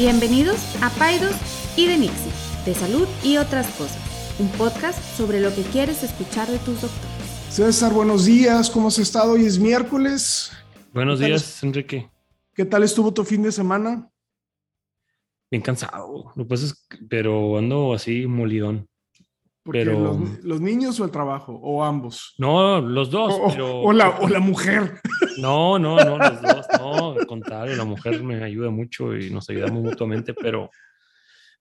Bienvenidos a Paidos y de Nixie, de salud y otras cosas, un podcast sobre lo que quieres escuchar de tus doctores. César, buenos días, ¿cómo has estado? Hoy es miércoles. Buenos días, Enrique. ¿Qué tal estuvo tu fin de semana? Bien cansado, lo pues pero ando así molidón. Pero... Los, niños o el trabajo? ¿O ambos? No, los dos. O, pero... o, la, o la, mujer. No, no, no, los dos. No, al contrario, la mujer me ayuda mucho y nos ayudamos mutuamente, pero...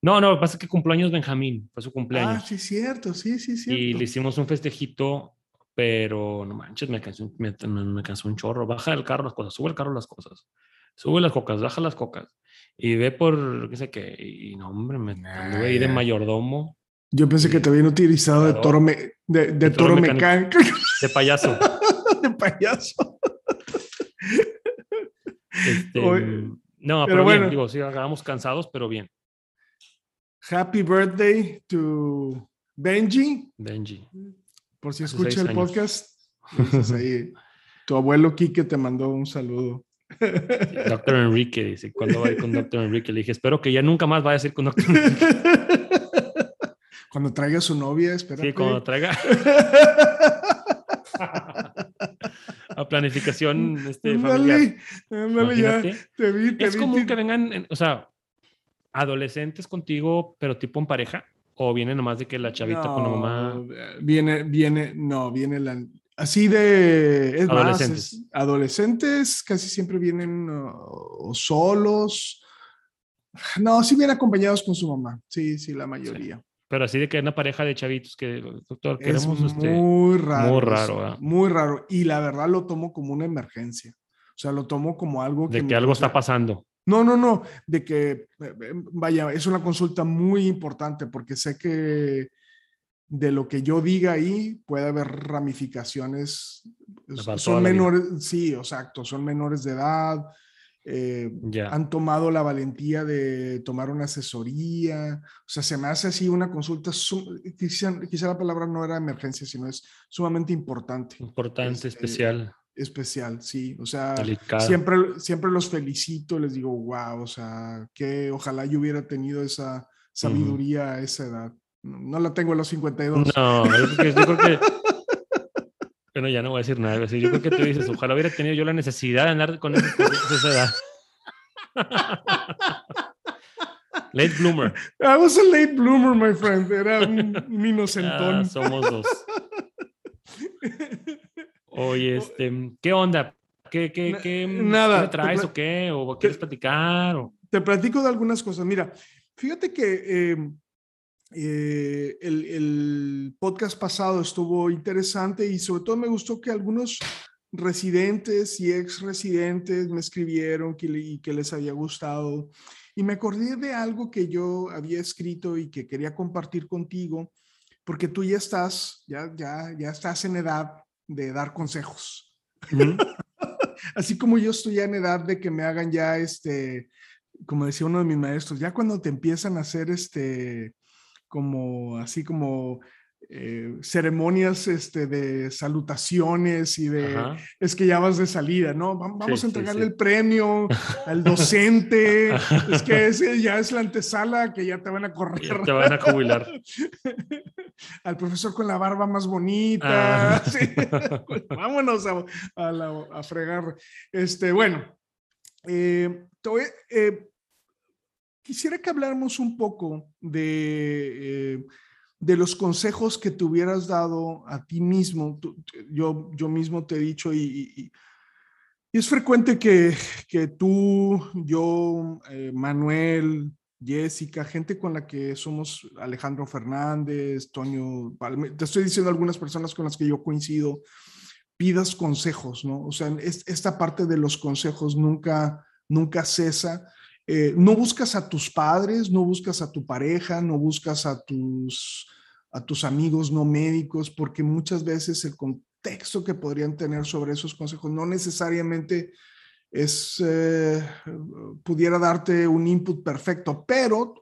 No, no, pasa que cumpleaños Benjamín, fue su cumpleaños. Ah, sí, cierto, sí, sí, cierto. Y le hicimos un festejito, pero no manches, me cansó, me, me cansó un chorro. Baja el carro las cosas, sube el carro las cosas, sube las cocas, baja las cocas y ve por, qué sé qué, y no, hombre, me anduve ahí de mayordomo. Yo pensé que te habían utilizado de toro, me, de, de, toro, toro mecánico. De payaso. de payaso. Este, no, pero, pero bueno, bien, digo, sí, acabamos cansados, pero bien. Happy birthday to Benji. Benji. Por si escucha el podcast. Ahí, tu abuelo Quique te mandó un saludo. Doctor Enrique dice, ¿cuándo va a ir con Doctor Enrique? Le dije, espero que ya nunca más vaya a ir con Doctor Enrique. Cuando traiga su novia, espera. Sí, cuando traiga. a planificación este, familiar. ya. Te vi, te es común que vengan, o sea, adolescentes contigo, pero tipo en pareja. ¿O viene nomás de que la chavita con la mamá? Viene, viene, no, viene la, Así de... adolescentes. adolescentes casi siempre vienen uh, solos. No, sí vienen acompañados con su mamá. Sí, sí, la mayoría. Pero así de que una pareja de chavitos que, doctor, queremos... Es este, muy raro. Muy raro. Muy raro. Y la verdad lo tomo como una emergencia. O sea, lo tomo como algo que... De que algo está pasando. No, no, no. De que, eh, eh, vaya, es una consulta muy importante porque sé que de lo que yo diga ahí puede haber ramificaciones. Son menores, sí, exacto, son menores de edad, eh, han tomado la valentía de tomar una asesoría. O sea, se me hace así una consulta, quizá, la palabra no era emergencia, sino es sumamente importante. Importante, especial. especial, sí. O sea, siempre, siempre los felicito, les digo, wow, o sea, que ojalá yo hubiera tenido esa sabiduría a esa edad. No la tengo a los 52. No, yo creo que. Bueno, ya no voy a decir nada. Yo creo que tú dices, ojalá hubiera tenido yo la necesidad de andar con esa edad. late bloomer. I was a late bloomer, my friend. Era un, inocentón. somos dos. Oye, este, ¿qué onda? ¿Qué, qué, qué, Nada, ¿qué traes o qué? ¿O quieres platicar? O... Te platico de algunas cosas. Mira, fíjate que eh, eh, el, podcast pasado estuvo interesante y sobre todo me gustó que algunos residentes y ex residentes me escribieron que, y que les había gustado. Y me acordé de algo que yo había escrito y que quería compartir contigo, porque tú ya estás, ya, ya, ya estás en edad de dar consejos. Así como yo estoy ya en edad de que me hagan ya este, como decía uno de mis maestros, ya cuando te empiezan a hacer este, como así como eh, ceremonias este, de salutaciones y de es que ya vas de salida, ¿no? Vamos a entregarle el premio al docente, es que ya es la antesala que ya te van a correr. te van a jubilar. al profesor con la barba más bonita. Ah. Vámonos a, a, fregar. Este, bueno, eh, eh Quisiera que habláramos un poco de, eh, de los consejos que te hubieras dado a ti mismo. yo, yo mismo te he dicho y, y, es frecuente que, que tú, yo, eh, Manuel, Jessica, gente con la que somos, Alejandro Fernández, Toño, te estoy diciendo algunas personas con las que yo coincido, pidas consejos, ¿no? O sea, esta parte de los consejos nunca, nunca cesa eh, no buscas a tus padres, no buscas a tu pareja, no buscas a tus, a tus amigos no médicos, porque muchas veces el contexto que podrían tener sobre esos consejos no necesariamente es, eh, pudiera darte un input perfecto, pero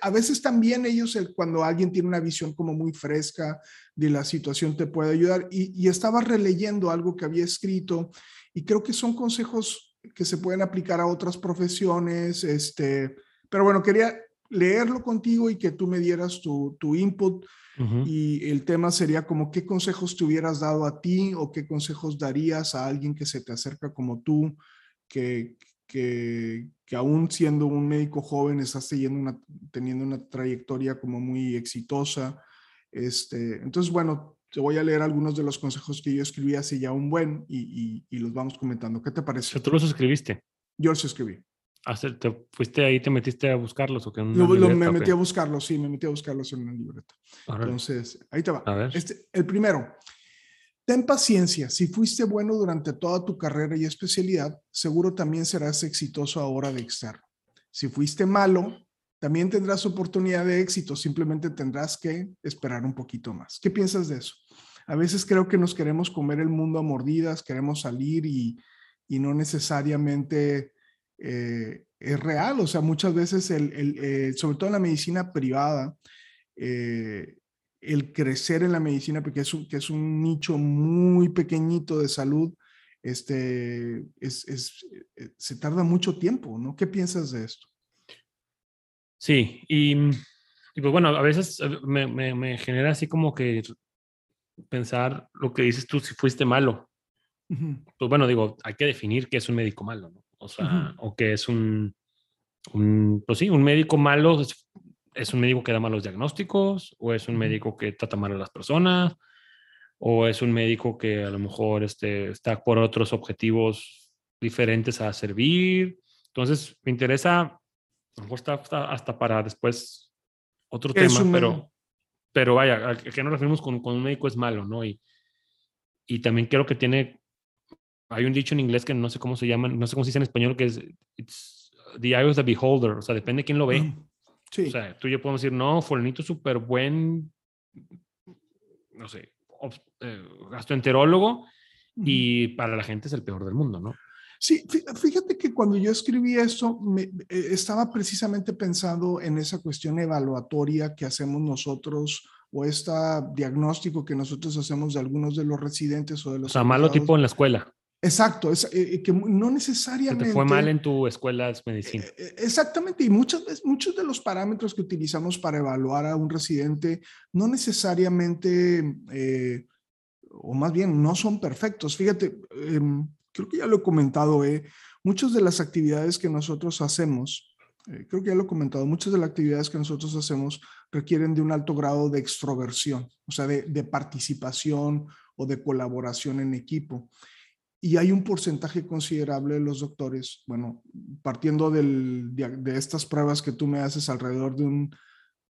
a, veces también ellos, cuando alguien tiene una visión como muy fresca de la situación, te puede ayudar. Y, y estaba releyendo algo que había escrito y creo que son consejos que se pueden aplicar a otras profesiones, este, Pero bueno, quería leerlo contigo y que tú me dieras tu, tu input. Y el tema sería como qué consejos te hubieras dado a ti o qué consejos darías a alguien que se te acerca como tú, que, que, que aún siendo un médico joven estás teniendo una, teniendo una trayectoria como muy exitosa. Este, entonces, bueno, te voy a leer algunos de los consejos que yo escribí hace ya un buen y, y, los vamos comentando. ¿Qué te parece? ¿Tú los escribiste? Yo los escribí. ¿Te fuiste ahí, te metiste a buscarlos o qué? me metí a buscarlos, sí, me metí a buscarlos en una libreta. Entonces, ahí te va. A ver. Este, el primero, ten paciencia. Si fuiste bueno durante toda tu carrera y especialidad, seguro también serás exitoso ahora de externo. Si fuiste malo, también tendrás oportunidad de éxito, simplemente tendrás que esperar un poquito más. ¿Qué piensas de eso? A veces creo que nos queremos comer el mundo a mordidas, queremos salir y, y no necesariamente eh, es real. O sea, muchas veces, el, eh, sobre todo en la medicina privada, eh, el crecer en la medicina, porque es un, que es un nicho muy pequeñito de salud, este, es, es, se tarda mucho tiempo, ¿no? ¿Qué piensas de esto? Sí, y, pues bueno, a veces me, me, genera así como que pensar lo que dices tú, si fuiste malo. Pues bueno, digo, hay que definir qué es un médico malo, ¿no? O sea, o que es un, un, pues sí, un médico malo, es, un médico que da malos diagnósticos, o es un médico que trata mal a las personas, o es un médico que a lo mejor este, está por otros objetivos diferentes a servir. Entonces, me interesa, a lo mejor está hasta, para después otro tema, pero, pero vaya, ¿a qué nos referimos con, con un médico es malo, no? Y, y también creo que tiene hay un dicho en inglés que no sé cómo se llama, no sé cómo se dice en español, que es It's the eye of the beholder, o sea, depende de quién lo ve. Sí. O sea, tú y yo podemos decir, no, fulanito es súper buen, no sé, eh, gastroenterólogo y para la gente es el peor del mundo, ¿no? Sí, fíjate que cuando yo escribí esto, me, eh, estaba precisamente pensando en esa cuestión evaluatoria que hacemos nosotros o este diagnóstico que nosotros hacemos de algunos de los residentes o de los... O sea, malo tipo en la escuela. Exacto, es, eh, que no necesariamente... te fue mal en tu escuela de medicina. Eh, eh, exactamente, y muchas veces, muchos de los parámetros que utilizamos para evaluar a un residente no necesariamente, o más bien, no son perfectos. Fíjate, em, creo que ya lo he comentado, eh, muchas de las actividades que nosotros hacemos, creo que ya lo he comentado, muchas de las actividades que nosotros hacemos requieren de un alto grado de extroversión, o sea, de, de participación o de colaboración en equipo. Y hay un porcentaje considerable de los doctores, bueno, partiendo del, de estas pruebas que tú me haces, alrededor de un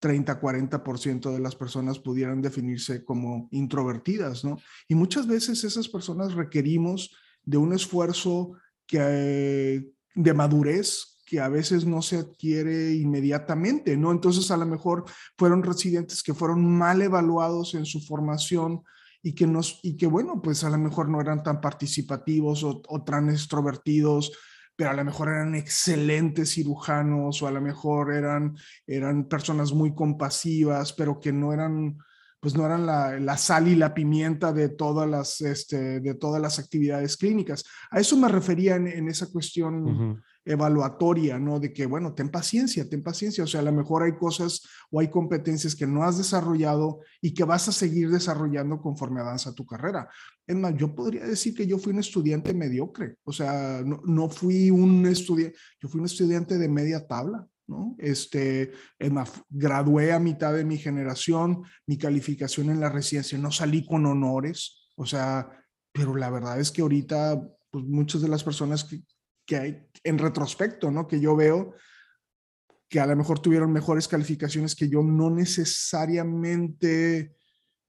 30-40% de las personas pudieran definirse como introvertidas, ¿no? Y muchas veces esas personas requerimos de un esfuerzo que, de madurez que a veces no se adquiere inmediatamente, ¿no? Entonces a lo mejor fueron residentes que fueron mal evaluados en su formación y que, nos, y que bueno, pues a lo mejor no eran tan participativos o, tan extrovertidos, pero a lo mejor eran excelentes cirujanos o a lo mejor eran, eran personas muy compasivas, pero que no eran, pues no eran la, la sal y la pimienta de todas las, este, de todas las actividades clínicas. A eso me refería en, en esa cuestión evaluatoria, ¿no? De que, bueno, ten paciencia, ten paciencia. O sea, a lo mejor hay cosas o hay competencias que no has desarrollado y que vas a seguir desarrollando conforme avanza tu carrera. Es más, yo podría decir que yo fui un estudiante mediocre. O sea, no, no fui un estudiante, yo fui un estudiante de media tabla. ¿No? Este, gradué a mitad de mi generación, mi calificación en la residencia, no salí con honores, o sea, pero la verdad es que ahorita, pues muchas de las personas que, que hay en retrospecto, ¿no? Que yo veo que a lo mejor tuvieron mejores calificaciones que yo, no necesariamente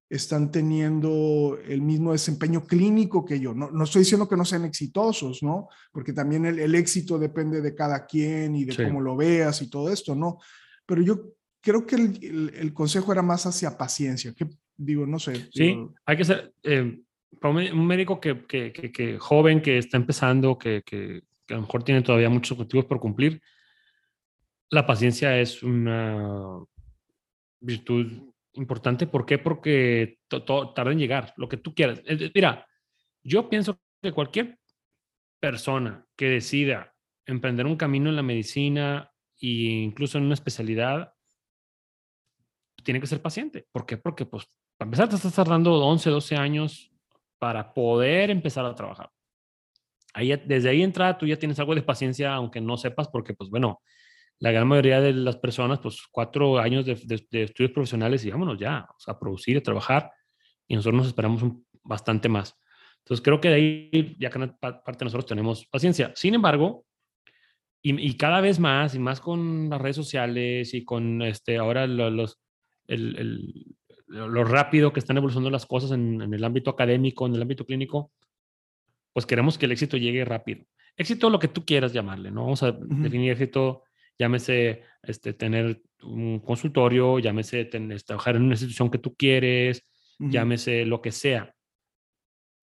están teniendo el mismo desempeño clínico que yo. No, no estoy diciendo que no sean exitosos, ¿no? Porque también el, éxito depende de cada quien y de cómo lo veas y todo esto, ¿no? Pero yo creo que el, consejo era más hacia paciencia, que digo, no sé. Sí, hay que ser, eh, un médico que, que, que, joven, que está empezando, que, que a lo mejor tiene todavía muchos objetivos por cumplir, la paciencia es una virtud importante. ¿Por qué? Porque tarda en llegar, lo que tú quieras. Mira, yo pienso que cualquier persona que decida emprender un camino en la medicina e incluso en una especialidad, tiene que ser paciente. ¿Por qué? Porque, pues, para empezar, te estás tardando 11, 12 años para poder empezar a trabajar. Ahí, desde ahí entrada tú ya tienes algo de paciencia, aunque no sepas, porque, pues, bueno, la gran mayoría de las personas, pues, cuatro años de, estudios profesionales y vámonos ya, o sea, a producir, a trabajar, y nosotros nos esperamos bastante más. Entonces, creo que de ahí ya que parte de nosotros tenemos paciencia. Sin embargo, y, cada vez más, y más con las redes sociales y con este, ahora los, el, lo rápido que están evolucionando las cosas en, el ámbito académico, en el ámbito clínico, pues queremos que el éxito llegue rápido. Éxito, lo que tú quieras llamarle, ¿no? Vamos a definir éxito, llámese este, tener un consultorio, llámese tener, trabajar en una institución que tú quieres, llámese lo que sea.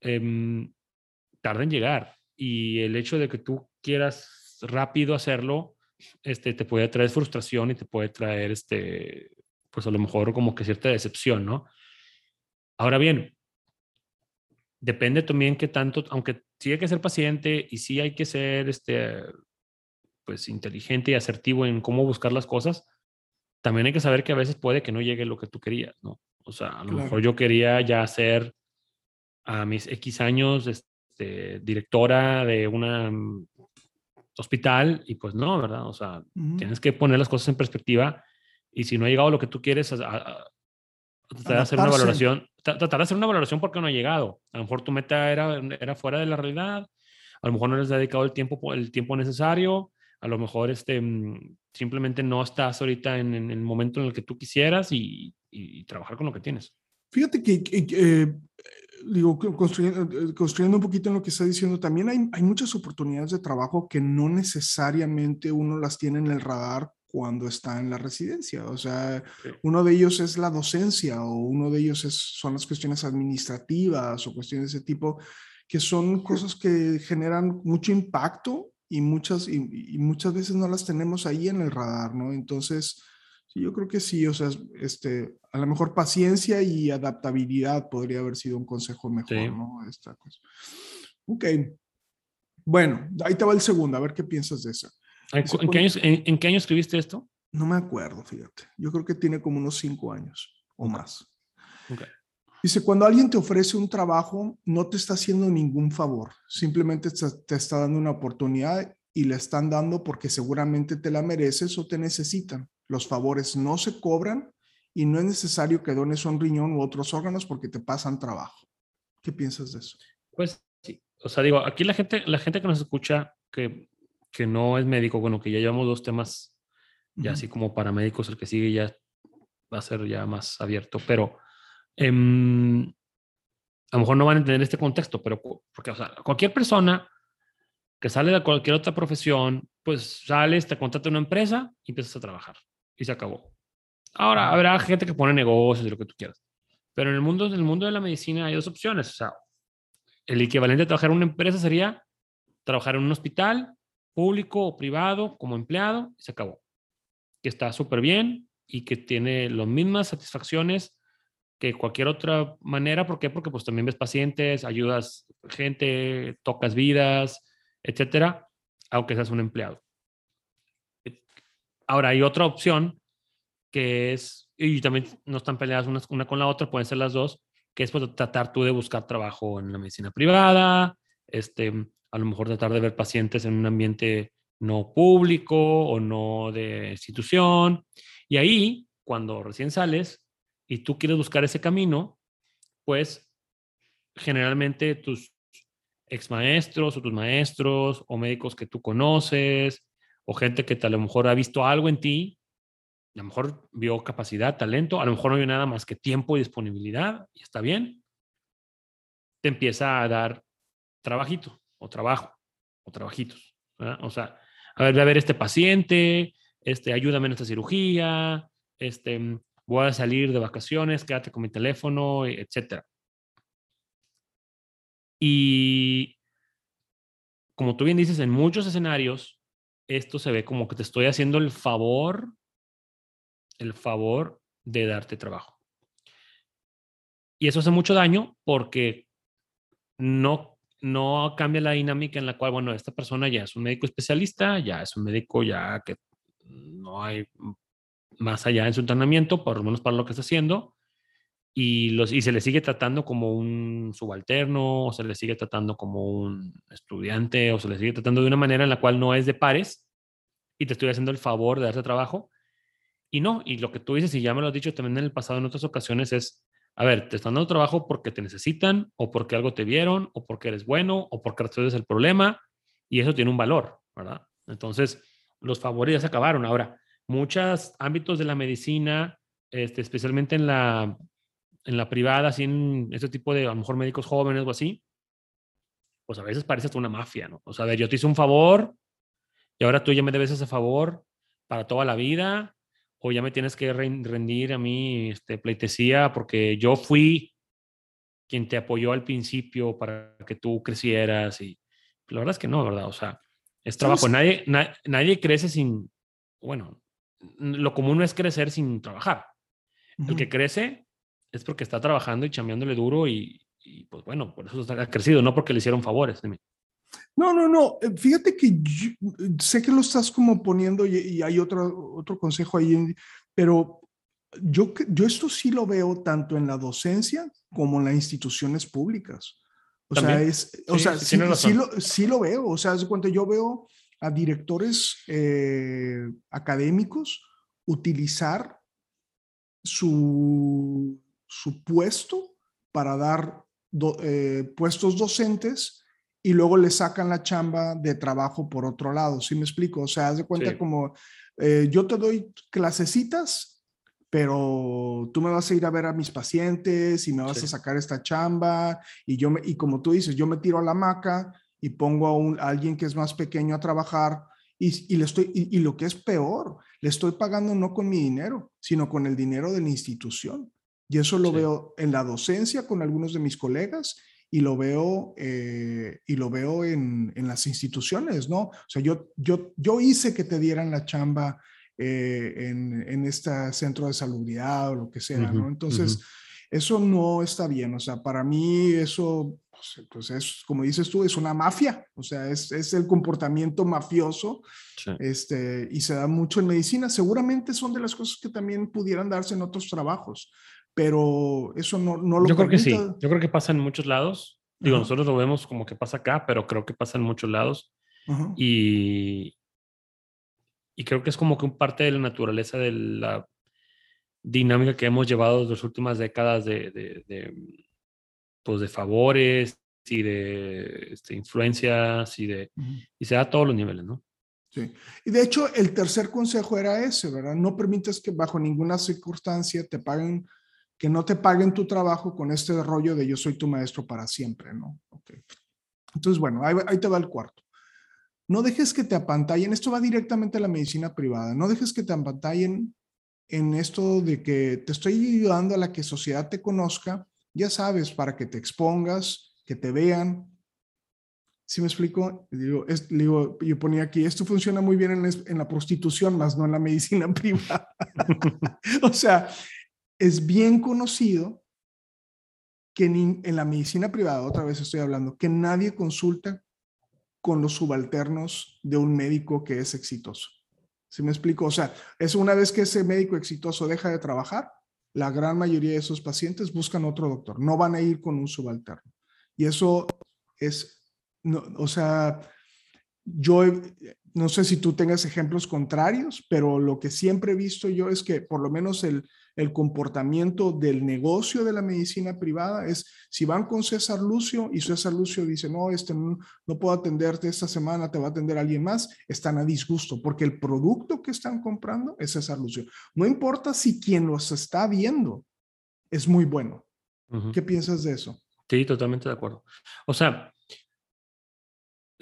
Eh, tarda en llegar. Y el hecho de que tú quieras rápido hacerlo, este, te puede traer frustración y te puede traer, este, pues a lo mejor como que cierta decepción, ¿no? Ahora bien, depende también que tanto, aunque sí hay que ser paciente y sí hay que ser, este, pues inteligente y asertivo en cómo buscar las cosas, también hay que saber que a veces puede que no llegue lo que tú querías, ¿no? O sea, a lo mejor yo quería ya ser a mis X años este, directora de una hospital y pues no, ¿verdad? O sea, tienes que poner las cosas en perspectiva y si no ha llegado lo que tú quieres, tratar de hacer una valoración, tratar de hacer una valoración porque no ha llegado. A lo mejor tu meta era, era fuera de la realidad, a lo mejor no les has dedicado el tiempo, el tiempo necesario, a lo mejor este, mm, simplemente no estás ahorita en, el momento en el que tú quisieras y, y, trabajar con lo que tienes. Fíjate que, eh, digo, construyendo, eh, construyendo, un poquito en lo que está diciendo, también hay, hay muchas oportunidades de trabajo que no necesariamente uno las tiene en el radar cuando está en la residencia. O sea, uno de ellos es la docencia o uno de ellos es, son las cuestiones administrativas o cuestiones de ese tipo, que son cosas que generan mucho impacto y muchas, y, y muchas veces no las tenemos ahí en el radar, ¿no? Entonces, yo creo que sí, o sea, este, a lo mejor paciencia y adaptabilidad podría haber sido un consejo mejor, ¿no? Esta cosa. Ok. Bueno, ahí te va el segundo, a ver qué piensas de eso. ¿En, qué año, en, qué año, escribiste esto? No me acuerdo, fíjate. Yo creo que tiene como unos cinco años o más. Okay. Dice, cuando alguien te ofrece un trabajo, no te está haciendo ningún favor, simplemente te está dando una oportunidad y le están dando porque seguramente te la mereces o te necesitan. Los favores no se cobran y no es necesario que dones un riñón u otros órganos porque te pasan trabajo. ¿Qué piensas de eso? Pues sí, o sea, digo, aquí la gente, la gente que nos escucha que, que no es médico, bueno, que ya llevamos dos temas, ya así como para médicos, el que sigue ya va a ser ya más abierto, pero em, a lo mejor no van a entender este contexto, pero porque, o sea, cualquier persona que sale de cualquier otra profesión, pues sales, te contrata una empresa y empiezas a trabajar y se acabó. Ahora, habrá gente que pone negocios y lo que tú quieras. Pero en el mundo, en el mundo de la medicina hay dos opciones. O sea, el equivalente a trabajar en una empresa sería trabajar en un hospital público o privado como empleado y se acabó. Que está súper bien y que tiene las mismas satisfacciones que cualquier otra manera. ¿Por qué? Porque pues también ves pacientes, ayudas gente, tocas vidas, etcétera, aunque seas un empleado. Ahora, hay otra opción que es, y también no están peleadas una, con la otra, pueden ser las dos, que es pues, tratar tú de buscar trabajo en la medicina privada, este, a lo mejor tratar de ver pacientes en un ambiente no público o no de institución. Y ahí, cuando recién sales y tú quieres buscar ese camino, pues generalmente tus ex maestros o tus maestros o médicos que tú conoces o gente que a lo mejor ha visto algo en ti, a lo mejor vio capacidad, talento, a lo mejor no vio nada más que tiempo y disponibilidad, y está bien, te empieza a dar trabajito o trabajo o trabajitos. O sea, a ver, a ver este paciente, este, ayúdame en esta cirugía, este, voy a salir de vacaciones, quédate con mi teléfono, etcétera. Y como tú bien dices, en muchos escenarios, esto se ve como que te estoy haciendo el favor, el favor de darte trabajo. Y eso hace mucho daño porque no, no cambia la dinámica en la cual, bueno, esta persona ya es un médico especialista, ya es un médico ya que no hay más allá en su entrenamiento, por lo menos para lo que está haciendo, y, los, y se le sigue tratando como un subalterno, o se le sigue tratando como un estudiante, o se le sigue tratando de una manera en la cual no es de pares, y te estoy haciendo el favor de darte trabajo. Y no, y lo que tú dices, y ya me lo has dicho también en el pasado en otras ocasiones, es, a ver, te están dando trabajo porque te necesitan, o porque algo te vieron, o porque eres bueno, o porque resuelves el problema, y eso tiene un valor, ¿verdad? Entonces, los favores ya se acabaron. Ahora, muchos ámbitos de la medicina, este, especialmente en la en la privada, así en este tipo de, a lo mejor médicos jóvenes o así, pues a veces parece hasta una mafia, ¿no? O sea, a ver, yo te hice un favor y ahora tú ya me debes ese favor para toda la vida o ya me tienes que rendir a mí este, pleitesía porque yo fui quien te apoyó al principio para que tú crecieras y la verdad es que no, ¿verdad? O sea, es trabajo. Nadie, nadie crece sin, bueno, lo común es crecer sin trabajar. El que crece es porque está trabajando y chambeándole duro y, pues bueno, por eso ha crecido, no porque le hicieron favores. No, no, no. Eh, fíjate que sé que lo estás como poniendo y, hay otro, otro consejo ahí, pero yo, yo esto sí lo veo tanto en la docencia como en las instituciones públicas. O sea, es, o sea sí, lo, sí, lo, veo. O sea, cuando yo veo a directores eh, académicos utilizar su su puesto para dar eh, puestos docentes y luego le sacan la chamba de trabajo por otro lado. ¿Sí me explico? O sea, haz de cuenta como eh, yo te doy clasecitas, pero tú me vas a ir a ver a mis pacientes y me vas a sacar esta chamba y yo me, y como tú dices, yo me tiro a la maca y pongo a, un, alguien que es más pequeño a trabajar y, le estoy y, lo que es peor, le estoy pagando no con mi dinero, sino con el dinero de la institución. Y eso lo veo en la docencia con algunos de mis colegas y lo veo, eh, y lo veo en, en, las instituciones, ¿no? O sea, yo, yo, yo hice que te dieran la chamba eh, en, en este centro de salubridad o lo que sea, ¿no? Entonces, eso no está bien. O sea, para mí eso, pues, pues, es, como dices tú, es una mafia. O sea, es, es el comportamiento mafioso este, y se da mucho en medicina. Seguramente son de las cosas que también pudieran darse en otros trabajos pero eso no, no lo Yo creo que sí, yo creo que pasa en muchos lados. Digo, nosotros lo vemos como que pasa acá, pero creo que pasa en muchos lados. Y, y creo que es como que un parte de la naturaleza de la dinámica que hemos llevado las últimas décadas de, de, pues de favores y de este, influencias y de y se da a todos los niveles, ¿no? Sí. Y de hecho, el tercer consejo era ese, ¿verdad? No permitas que bajo ninguna circunstancia te paguen que no te paguen tu trabajo con este rollo de yo soy tu maestro para siempre, ¿no? Okay. Entonces, bueno, ahí, ahí te va el cuarto. No dejes que te apantallen, esto va directamente a la medicina privada, no dejes que te apantallen en esto de que te estoy ayudando a la que sociedad te conozca, ya sabes, para que te expongas, que te vean. ¿Sí me explico? Digo, yo ponía aquí, esto funciona muy bien en, en la prostitución, más no en la medicina privada. o sea, es bien conocido que en, la medicina privada, otra vez estoy hablando, que nadie consulta con los subalternos de un médico que es exitoso. ¿Sí me explico? O sea, es una vez que ese médico exitoso deja de trabajar, la gran mayoría de esos pacientes buscan otro doctor, no van a ir con un subalterno. Y eso es, o sea, yo no sé si tú tengas ejemplos contrarios, pero lo que siempre he visto yo es que por lo menos el, el comportamiento del negocio de la medicina privada es si van con César Lucio y César Lucio dice, no, este no, puedo atenderte esta semana, te va a atender alguien más, están a disgusto porque el producto que están comprando es César Lucio. No importa si quien los está viendo es muy bueno. ¿Qué piensas de eso? Sí, totalmente de acuerdo. O sea,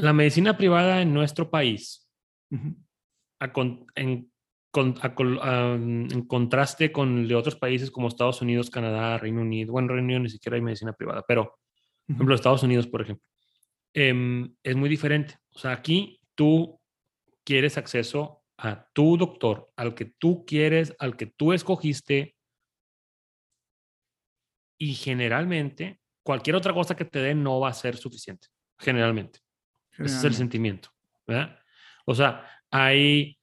la medicina privada en nuestro país, en en contraste con de otros países como Estados Unidos, Canadá, Reino Unido, bueno, Reino Unido ni siquiera hay medicina privada, pero, por ejemplo, Estados Unidos, por ejemplo, em, es muy diferente. O sea, aquí tú quieres acceso a tu doctor, al que tú quieres, al que tú escogiste, y generalmente cualquier otra cosa que te den no va a ser suficiente, generalmente. Ese es el sentimiento, ¿verdad? O sea, hay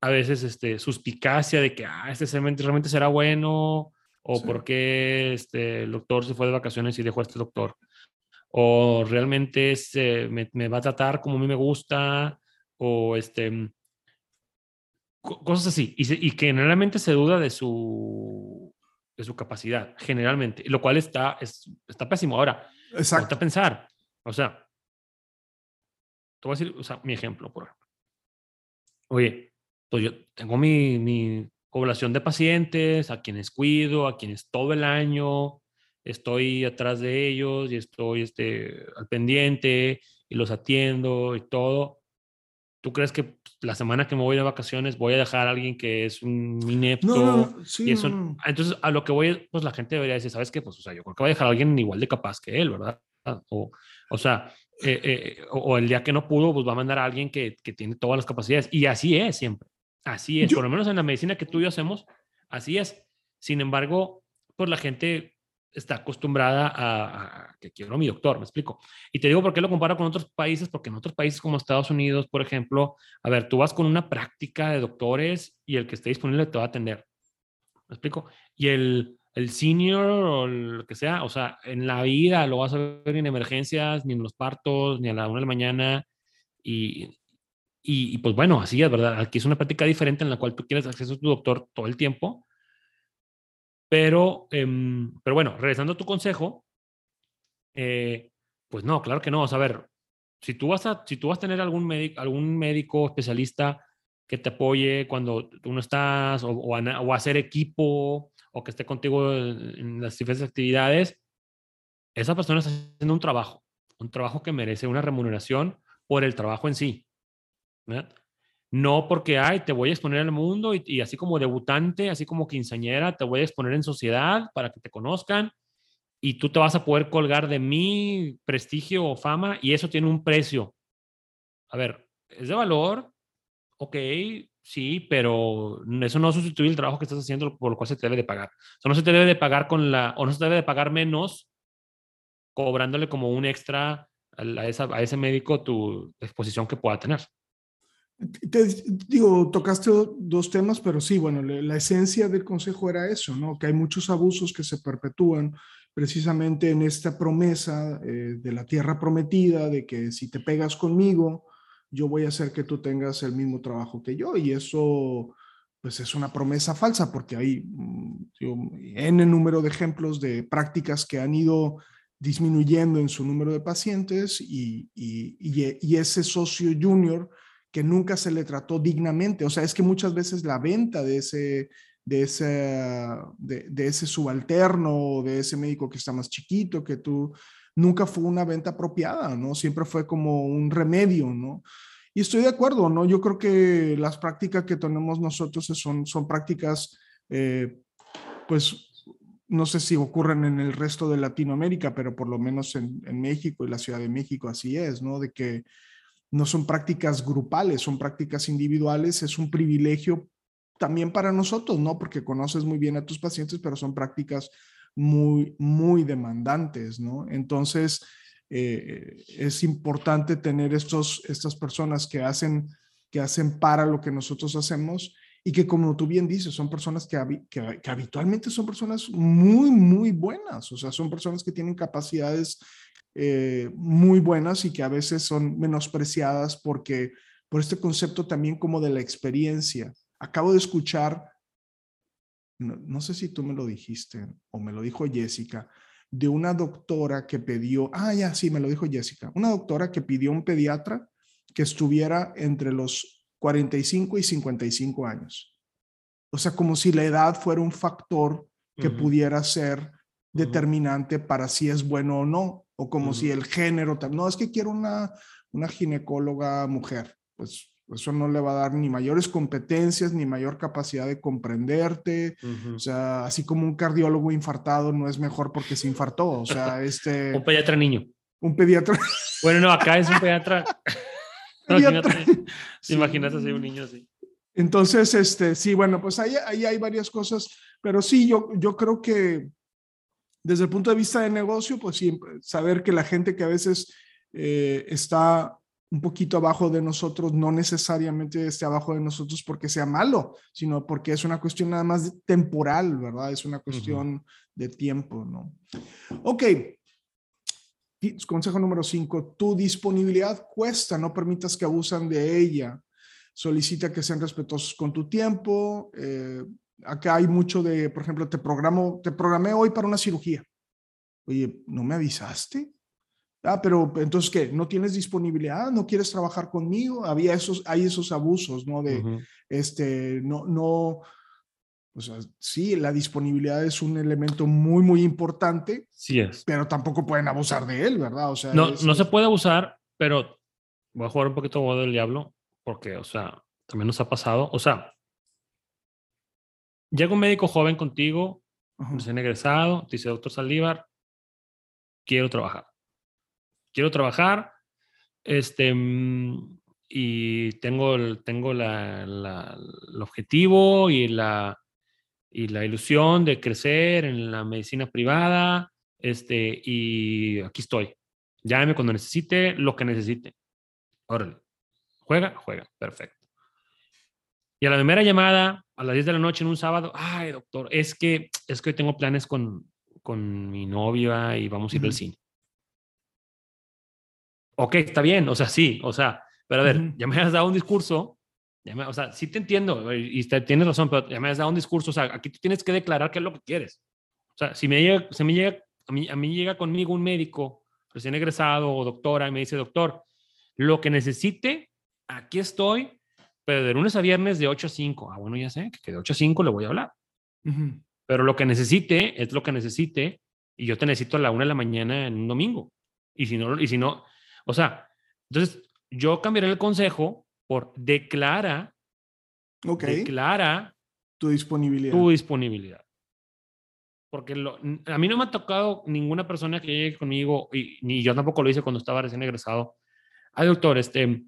a veces este, suspicacia de que ah, este realmente, realmente será bueno, o Sí. por qué este, el doctor se fue de vacaciones y dejó a este doctor, o realmente este, me, me va a tratar como a mí me gusta, o este, co- cosas así, y, se- y que generalmente se duda de su, de su capacidad, generalmente, lo cual está, es, está pésimo. Ahora, Exacto. a pensar, o sea, te voy a decir, o sea, mi ejemplo, por ejemplo. Oye, pues yo tengo mi, mi población de pacientes, a quienes cuido, a quienes todo el año estoy atrás de ellos y estoy este, al pendiente y los atiendo y todo. ¿Tú crees que la semana que me voy de vacaciones voy a dejar a alguien que es un inepto? No, no, sí, y eso, no. Entonces, a lo que voy, pues la gente debería decir, ¿sabes qué? Pues, o sea, yo creo que voy a dejar a alguien igual de capaz que él, ¿verdad? O, o sea, eh, eh, o, el día que no pudo, pues va a mandar a alguien que, que tiene todas las capacidades. Y así es siempre. Así es. Yo- Por lo menos en la medicina que tú y yo hacemos, así es. Sin embargo, pues la gente está acostumbrada a, a que quiero a mi doctor, me explico. Y te digo por qué lo comparo con otros países, porque en otros países como Estados Unidos, por ejemplo, a ver, tú vas con una práctica de doctores y el que esté disponible te va a atender. ¿Me explico? Y el, el senior o lo que sea, o sea, en la vida lo vas a ver en emergencias, ni en los partos, ni a la una de la mañana. Y, y, y, pues bueno, así es, ¿verdad? Aquí es una práctica diferente en la cual tú quieres acceso a tu doctor todo el tiempo. Pero, em, pero bueno, regresando a tu consejo, eh, pues no, claro que no. O sea, a ver, si tú vas a, si tú vas a tener algún, médico, algún médico especialista que te apoye cuando tú no estás, o, o, o hacer equipo, o que esté contigo en, las diferentes actividades, esa persona está haciendo un trabajo, un trabajo que merece una remuneración por el trabajo en sí. No porque, ay, te voy a exponer al mundo y, y, así como debutante, así como quinceañera, te voy a exponer en sociedad para que te conozcan y tú te vas a poder colgar de mi prestigio o fama y eso tiene un precio. A ver, es de valor, ok, sí, pero eso no sustituye el trabajo que estás haciendo por lo cual se te debe de pagar. O no se te debe de pagar con la, o no se te debe de pagar menos cobrándole como un extra a, ese médico tu exposición que pueda tener. Te, digo, tocaste dos temas, pero sí, bueno, la, la, esencia del consejo era eso, ¿no? Que hay muchos abusos que se perpetúan precisamente en esta promesa eh, de la tierra prometida, de que si te pegas conmigo, yo voy a hacer que tú tengas el mismo trabajo que yo. Y eso, pues es una promesa falsa, porque hay mm, digo, N número de ejemplos de prácticas que han ido disminuyendo en su número de pacientes y, y, y, y ese socio junior que nunca se le trató dignamente. O sea, es que muchas veces la venta de ese, de ese, de, de ese subalterno, de ese médico que está más chiquito que tú, nunca fue una venta apropiada, ¿no? Siempre fue como un remedio, ¿no? Y estoy de acuerdo, ¿no? Yo creo que las prácticas que tenemos nosotros son, son prácticas, eh, pues, no sé si ocurren en el resto de Latinoamérica, pero por lo menos en, en México y la Ciudad de México así es, ¿no? De que no son prácticas grupales, son prácticas individuales, es un privilegio también para nosotros, ¿no? Porque conoces muy bien a tus pacientes, pero son prácticas muy, muy demandantes, ¿no? Entonces, eh, es importante tener estos, estas personas que hacen, que hacen para lo que nosotros hacemos y que, como tú bien dices, son personas que, que, que habitualmente son personas muy, muy buenas, o sea, son personas que tienen capacidades eh, muy buenas y que a veces son menospreciadas porque por este concepto también como de la experiencia. Acabo de escuchar, no, no, sé si tú me lo dijiste o me lo dijo Jessica, de una doctora que pidió, ah, ya, sí, me lo dijo Jessica, una doctora que pidió a un pediatra que estuviera entre los 45 y 55 años. O sea, como si la edad fuera un factor que uh -huh. pudiera ser determinante uh -huh. para si es bueno o no, o como uh -huh. si el género, no, es que quiero una, una ginecóloga mujer, pues eso no le va a dar ni mayores competencias, ni mayor capacidad de comprenderte, o sea, así como un cardiólogo infartado no es mejor porque se infartó, o sea, este... un pediatra niño. Un pediatra. Bueno, no, acá es un pediatra... no, imagínate, sí. imagínate así un niño así. Entonces, este, sí, bueno, pues ahí, ahí hay varias cosas, pero sí, yo, yo creo que desde el punto de vista de negocio, pues sí, saber que la gente que a veces eh, está un poquito abajo de nosotros no necesariamente esté abajo de nosotros porque sea malo, sino porque es una cuestión nada más temporal, ¿verdad? Es una cuestión de tiempo, ¿no? Ok. Consejo número cinco, tu disponibilidad cuesta, no permitas que abusan de ella. Solicita que sean respetuosos con tu tiempo. Eh, acá hay mucho de, por ejemplo, te programo, te programé hoy para una cirugía. Oye, ¿no me avisaste? Ah, pero entonces, ¿qué? ¿No tienes disponibilidad? ¿No quieres trabajar conmigo? Había esos, hay esos abusos, ¿no? De, este, no, no, o sea, sí, la disponibilidad es un elemento muy, muy importante. Sí es. Pero tampoco pueden abusar de él, ¿verdad? O sea, no, no se puede abusar, pero voy a jugar un poquito modo del diablo, porque, o sea, también nos ha pasado. O sea, llega un médico joven contigo, recién egresado, dice, doctor Saldívar, quiero trabajar quiero trabajar, este, mm, y tengo, el, tengo la, el objetivo y la, y la ilusión de crecer en la medicina privada, este, y aquí estoy. Llámeme cuando necesite lo que necesite. Órale. Juega, juega. Perfecto. Y a la primera llamada, a las 10 de la noche en un sábado, ay, doctor, es que, es que hoy tengo planes con, con mi novia y vamos a ir al cine ok, está bien, o sea, sí, o sea, pero a ver, ya me has dado un discurso, o sea, sí te entiendo y tienes razón, pero ya me has dado un discurso, o sea, aquí tú tienes que declarar qué es lo que quieres. O sea, si me llega, si me llega, a mí, a mí llega conmigo un médico recién egresado o doctora y me dice, doctor, lo que necesite, aquí estoy, pero de lunes a viernes de 8 a 5. Ah, bueno, ya sé que de 8 a 5 le voy a hablar. Pero lo que necesite es lo que necesite y yo te necesito a la 1 de la mañana en un domingo. Y si no, y si no, o sea, entonces yo cambiaré el consejo por declara, declara tu disponibilidad. Tu disponibilidad. Porque a mí no me ha tocado ninguna persona que llegue conmigo, y ni yo tampoco lo hice cuando estaba recién egresado. Ay, doctor, este,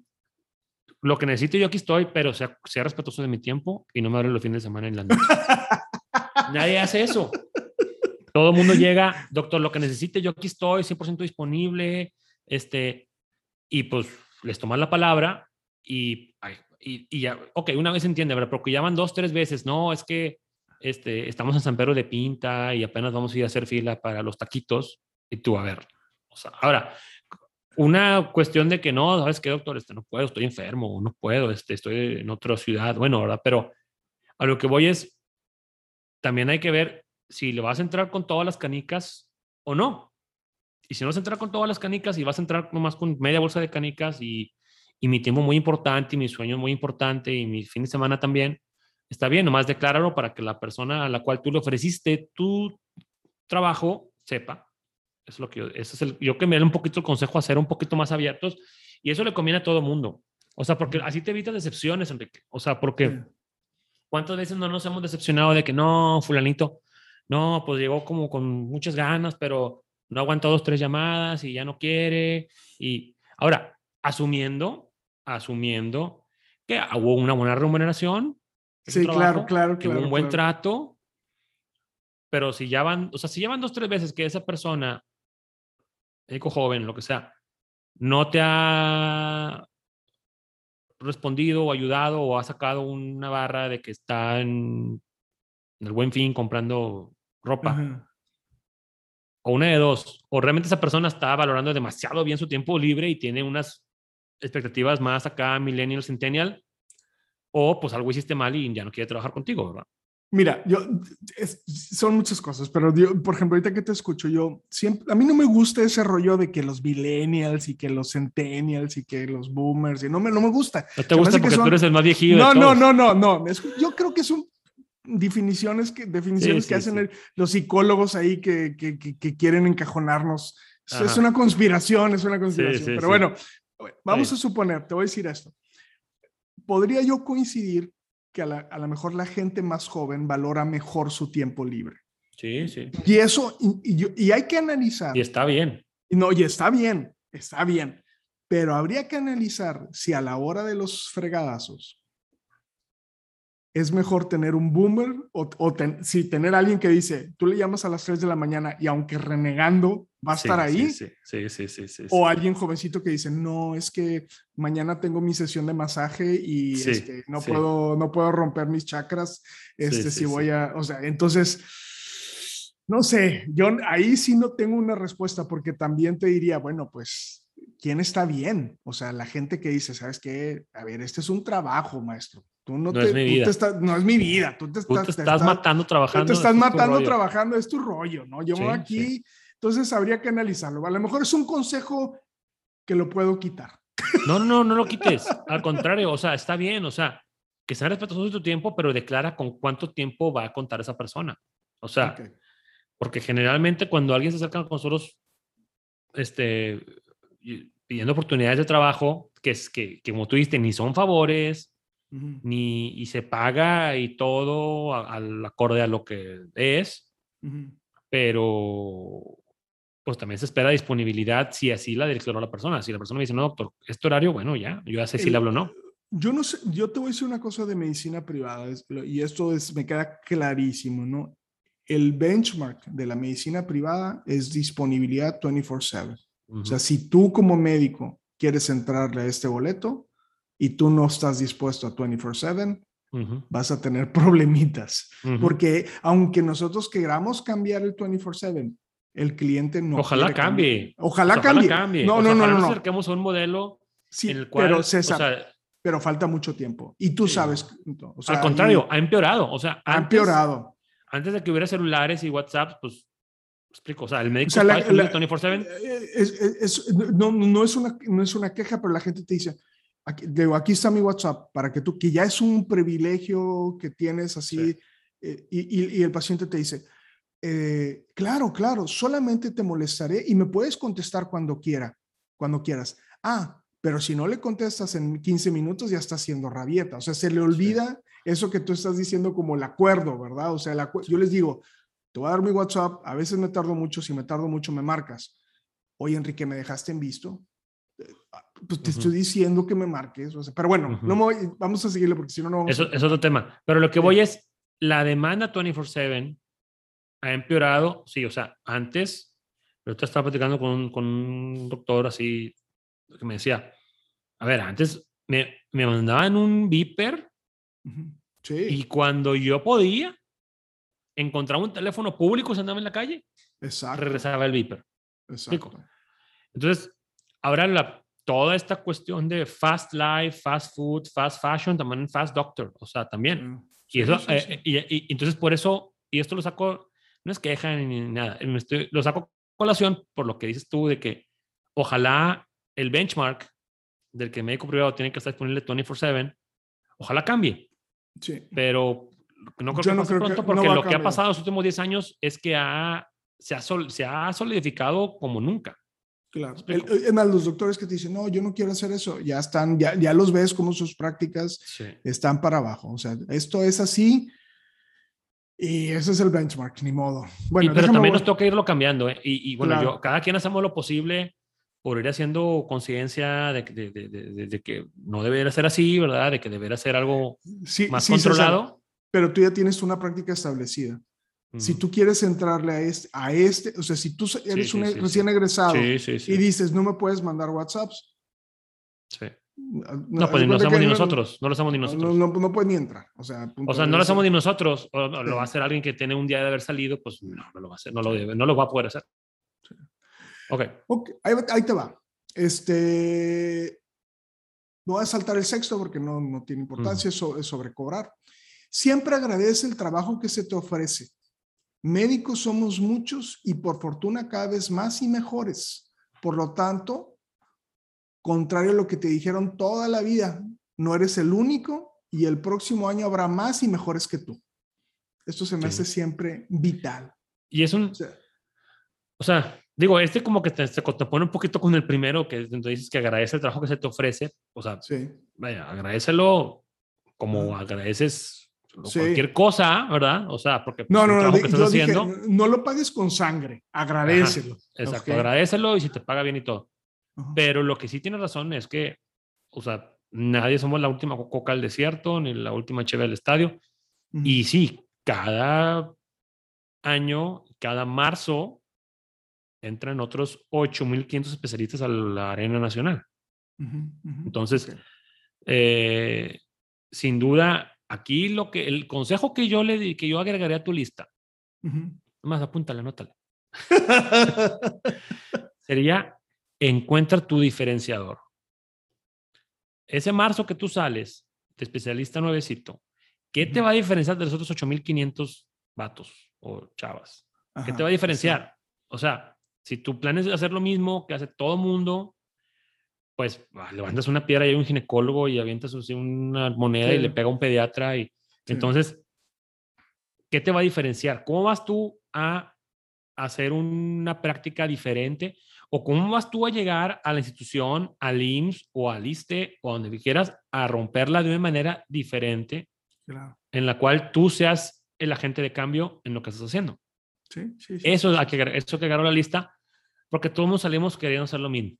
lo que necesito yo aquí estoy, pero sea, sea respetuoso de mi tiempo y no me hable los fines de semana en la noche. Nadie hace eso. Todo el mundo llega, doctor, lo que necesite yo aquí estoy, 100% disponible, este, y pues les toman la palabra y, y, ya, ok, una vez entiende, pero porque llaman dos, tres veces, no, es que este, estamos en San Pedro de Pinta y apenas vamos a ir a hacer fila para los taquitos y tú, a ver, ahora, una cuestión de que no, ¿sabes qué, doctor? Este, no puedo, estoy enfermo, no puedo, este, estoy en otra ciudad, bueno, ¿verdad? Pero a lo que voy es, también hay que ver si le vas a entrar con todas las canicas o no. Y si no vas a entrar con todas las canicas y vas a entrar nomás con media bolsa de canicas y, y mi tiempo muy importante y mi sueño muy importante y mi fin de semana también, está bien, nomás decláralo para que la persona a la cual tú le ofreciste tu trabajo sepa. es lo que yo, ese es el, yo que me dé un poquito el consejo a ser un poquito más abiertos y eso le conviene a todo mundo. O sea, porque así te evitas decepciones, Enrique. O sea, porque ¿cuántas veces no nos hemos decepcionado de que no, fulanito, no, pues llegó como con muchas ganas, pero no aguanta dos, tres llamadas y ya no quiere. Y ahora, asumiendo, asumiendo que hubo una buena remuneración. Sí, claro, claro, que hubo un buen trato. Pero si ya van, o sea, si llevan dos, tres veces que esa persona, médico joven, lo que sea, no te ha respondido o ayudado o ha sacado una barra de que está en, el buen fin comprando ropa o una de dos, o realmente esa persona está valorando demasiado bien su tiempo libre y tiene unas expectativas más acá, millennial, centennial, o pues algo hiciste mal y ya no quiere trabajar contigo, ¿verdad? Mira, yo, son muchas cosas, pero yo, por ejemplo, ahorita que te escucho, yo siempre, a mí no me gusta ese rollo de que los millennials y que los centennials y que los boomers, y no me, no me gusta. No te gusta porque tú eres el más viejito. No, no, no, no, no. Yo creo que es un definiciones que, definiciones que hacen los psicólogos ahí que, que, que, quieren encajonarnos. Es una conspiración, es una conspiración. Pero bueno, vamos a suponer, te voy a decir esto. Podría yo coincidir que a, la, lo mejor la gente más joven valora mejor su tiempo libre. Sí, sí. Y eso, y, y hay que analizar. Y está bien. No, y está bien, está bien. Pero habría que analizar si a la hora de los fregadazos es mejor tener un boomer o, o si tener alguien que dice, tú le llamas a las 3 de la mañana y aunque renegando va a estar ahí. Sí, sí, sí O alguien jovencito que dice, no, es que mañana tengo mi sesión de masaje y este, no, Puedo, no puedo romper mis chakras este, si voy a, o sea, entonces... No sé, yo ahí sí no tengo una respuesta porque también te diría, bueno, pues quién está bien. O sea, la gente que dice, ¿sabes qué? A ver, este es un trabajo, maestro. Tú no, te, es mi vida. no es mi vida. Tú te estás, matando trabajando. Tú te estás matando trabajando, es tu rollo, ¿no? Yo aquí, entonces habría que analizarlo. A lo mejor es un consejo que lo puedo quitar. No, no, no lo quites. Al contrario, o sea, está bien, o sea, que sea respetuoso de tu tiempo, pero declara con cuánto tiempo va a contar esa persona. O sea, porque generalmente cuando alguien se acerca con nosotros, este, pidiendo oportunidades de trabajo que, es, que, que como tú dijiste, ni son favores, ni y se paga y todo al acorde a lo que es, pero pues también se espera disponibilidad si así la directora o la persona. Si la persona me dice, no, doctor, este horario, bueno, ya, yo ya sé si le hablo o no. Yo no sé, yo te voy a decir una cosa de medicina privada y esto es, me queda clarísimo, ¿no? El benchmark de la medicina privada es disponibilidad 24/7. O sea, si tú como médico quieres entrarle a este boleto y tú no estás dispuesto a 24/7, vas a tener problemitas. Porque aunque nosotros queramos cambiar el 24/7, el cliente no. Ojalá cambie. Ojalá, cambie. No, no, no, no. Nos acerquemos a un modelo sí, en el cual. Pero César, pero falta mucho tiempo. Y tú sabes. Al contrario, ha empeorado. O sea, ha empeorado. Antes de que hubiera celulares y WhatsApp, pues explico, o sea, el médico o sea, la, la, 24/7 eh, es, es, no, no, es una, no es una queja, pero la gente te dice, aquí, digo, aquí está mi WhatsApp, para que tú, que ya es un privilegio que tienes así, eh, y, y, el paciente te dice, eh, claro, claro, solamente te molestaré y me puedes contestar cuando quiera, cuando quieras. Ah, pero si no le contestas en 15 minutos ya está haciendo rabieta, o sea, se le olvida eso que tú estás diciendo como el acuerdo, ¿verdad? O sea, el yo les digo, te voy a dar mi WhatsApp, a veces me tardo mucho, si me tardo mucho me marcas. Oye, Enrique, ¿me dejaste en visto? Pues te estoy diciendo que me marques. pero bueno, no voy, vamos a seguirle porque si no, no. Eso es otro tema. Pero lo que voy es, la demanda 24/7 ha empeorado. Sí, o sea, antes, yo estaba platicando con, con un doctor así que me decía, a ver, antes me, me mandaban un viper sí. y cuando yo podía, encontraba un teléfono público se andaba en la calle, Exacto. regresaba el Viper. Exacto. Entonces, ahora la, toda esta cuestión de fast life, fast food, fast fashion, también fast doctor, o sea, también. Mm, y, eso, eh, y, entonces por eso, y esto lo saco, no es queja ni nada, lo saco colación por lo que dices tú de que ojalá el benchmark del que el médico privado tiene que estar disponible 24/7, ojalá cambie. Sí. Pero no creo que pase pronto porque lo que ha pasado en los últimos 10 años es que ha, se, ha se ha solidificado como nunca. Claro. Es más, los doctores que te dicen, no, yo no quiero hacer eso, ya están, ya, ya los ves como sus prácticas están para abajo. O sea, esto es así y ese es el benchmark, ni modo. Bueno, pero también nos toca irlo cambiando. ¿eh? Y, y, bueno, yo, cada quien hacemos lo posible por ir haciendo conciencia de, de, de, de, que no debería ser así, ¿verdad? De que debería ser algo más controlado pero tú ya tienes una práctica establecida. Si tú quieres entrarle a este, a este, o sea, si tú eres un recién egresado y dices, no me puedes mandar WhatsApps. Sí. No, pues no lo hacemos ni nosotros, no lo hacemos ni nosotros. No, no, puedes ni entrar. O sea, o sea no lo hacemos ni nosotros, o lo va a hacer alguien que tiene un día de haber salido, pues no, no lo va a hacer, no lo, debe, no lo va a poder hacer. Ok. okay. Ahí, ahí, te va. Este, no voy a saltar el sexto porque no, no tiene importancia, eso es sobre cobrar. Siempre agradece el trabajo que se te ofrece. Médicos somos muchos y por fortuna cada vez más y mejores. Por lo tanto, contrario a lo que te dijeron toda la vida, no eres el único y el próximo año habrá más y mejores que tú. Esto se me hace siempre vital. Y es un... O sea, digo, este como que te, te, pone un poquito con el primero, que dices que agradece el trabajo que se te ofrece. O sea, vaya, agradecelo como agradeces cualquier cosa, ¿verdad? O sea, porque no, no, no, que estás haciendo, no lo pagues con sangre, agradecelo. exacto, agradecelo y si te paga bien y todo. Pero lo que sí tiene razón es que, o sea, nadie somos la última coca al desierto, ni la última cheve del estadio. Ujú, Y sí, cada año, cada marzo, entran otros 8.500 especialistas a la arena nacional. Entonces, Ok. eh, sin duda, aquí lo que el consejo que yo le di, que yo agregaría a tu lista, Ujú. más apúntale, anótale, sería encuentra tu diferenciador. Ese marzo que tú sales de especialista nuevecito, ¿qué te va a diferenciar de los otros 8500 vatos o chavas? ¿Qué te va a diferenciar? O sea, si tu plan es hacer lo mismo que hace todo mundo, pues ah, levantas una piedra y hay un ginecólogo y avientas una moneda y le pega a un pediatra y Sí. entonces, ¿qué te va a diferenciar? ¿Cómo vas tú a hacer una práctica diferente? ¿O cómo vas tú a llegar a la institución, al IMSS o al ISTE o a donde quieras a romperla de una manera diferente Claro. en la cual tú seas el agente de cambio en lo que estás haciendo? Sí, sí, sí, Eso, hay que, eso que agarró la lista, porque todos salimos queriendo hacer lo mismo.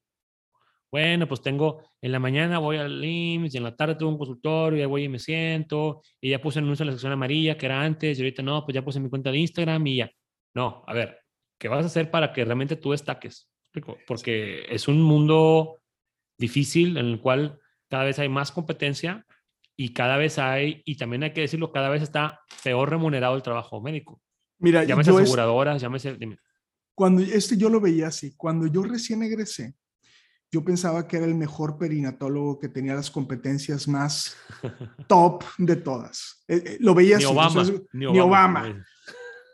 Bueno, pues tengo, en la mañana voy al IMSS y en la tarde tengo un consultorio, ya voy y me siento, y ya puse anuncio en la sección amarilla, que era antes, y ahorita no, pues ya puse mi cuenta de Instagram y ya. No, a ver, ¿qué vas a hacer para que realmente tú destaques? Porque es un mundo difícil en el cual cada vez hay más competencia y cada vez hay, y también hay que decirlo, cada vez está peor remunerado el trabajo médico. Mira, Llámese yo es- aseguradoras, llámese, dime. cuando este yo lo veía así, cuando yo recién egresé, yo pensaba que era el mejor perinatólogo que tenía las competencias más top de todas. Eh, eh, lo veía Ni así. o Obama, sea, es- ni ni Obama. Obama.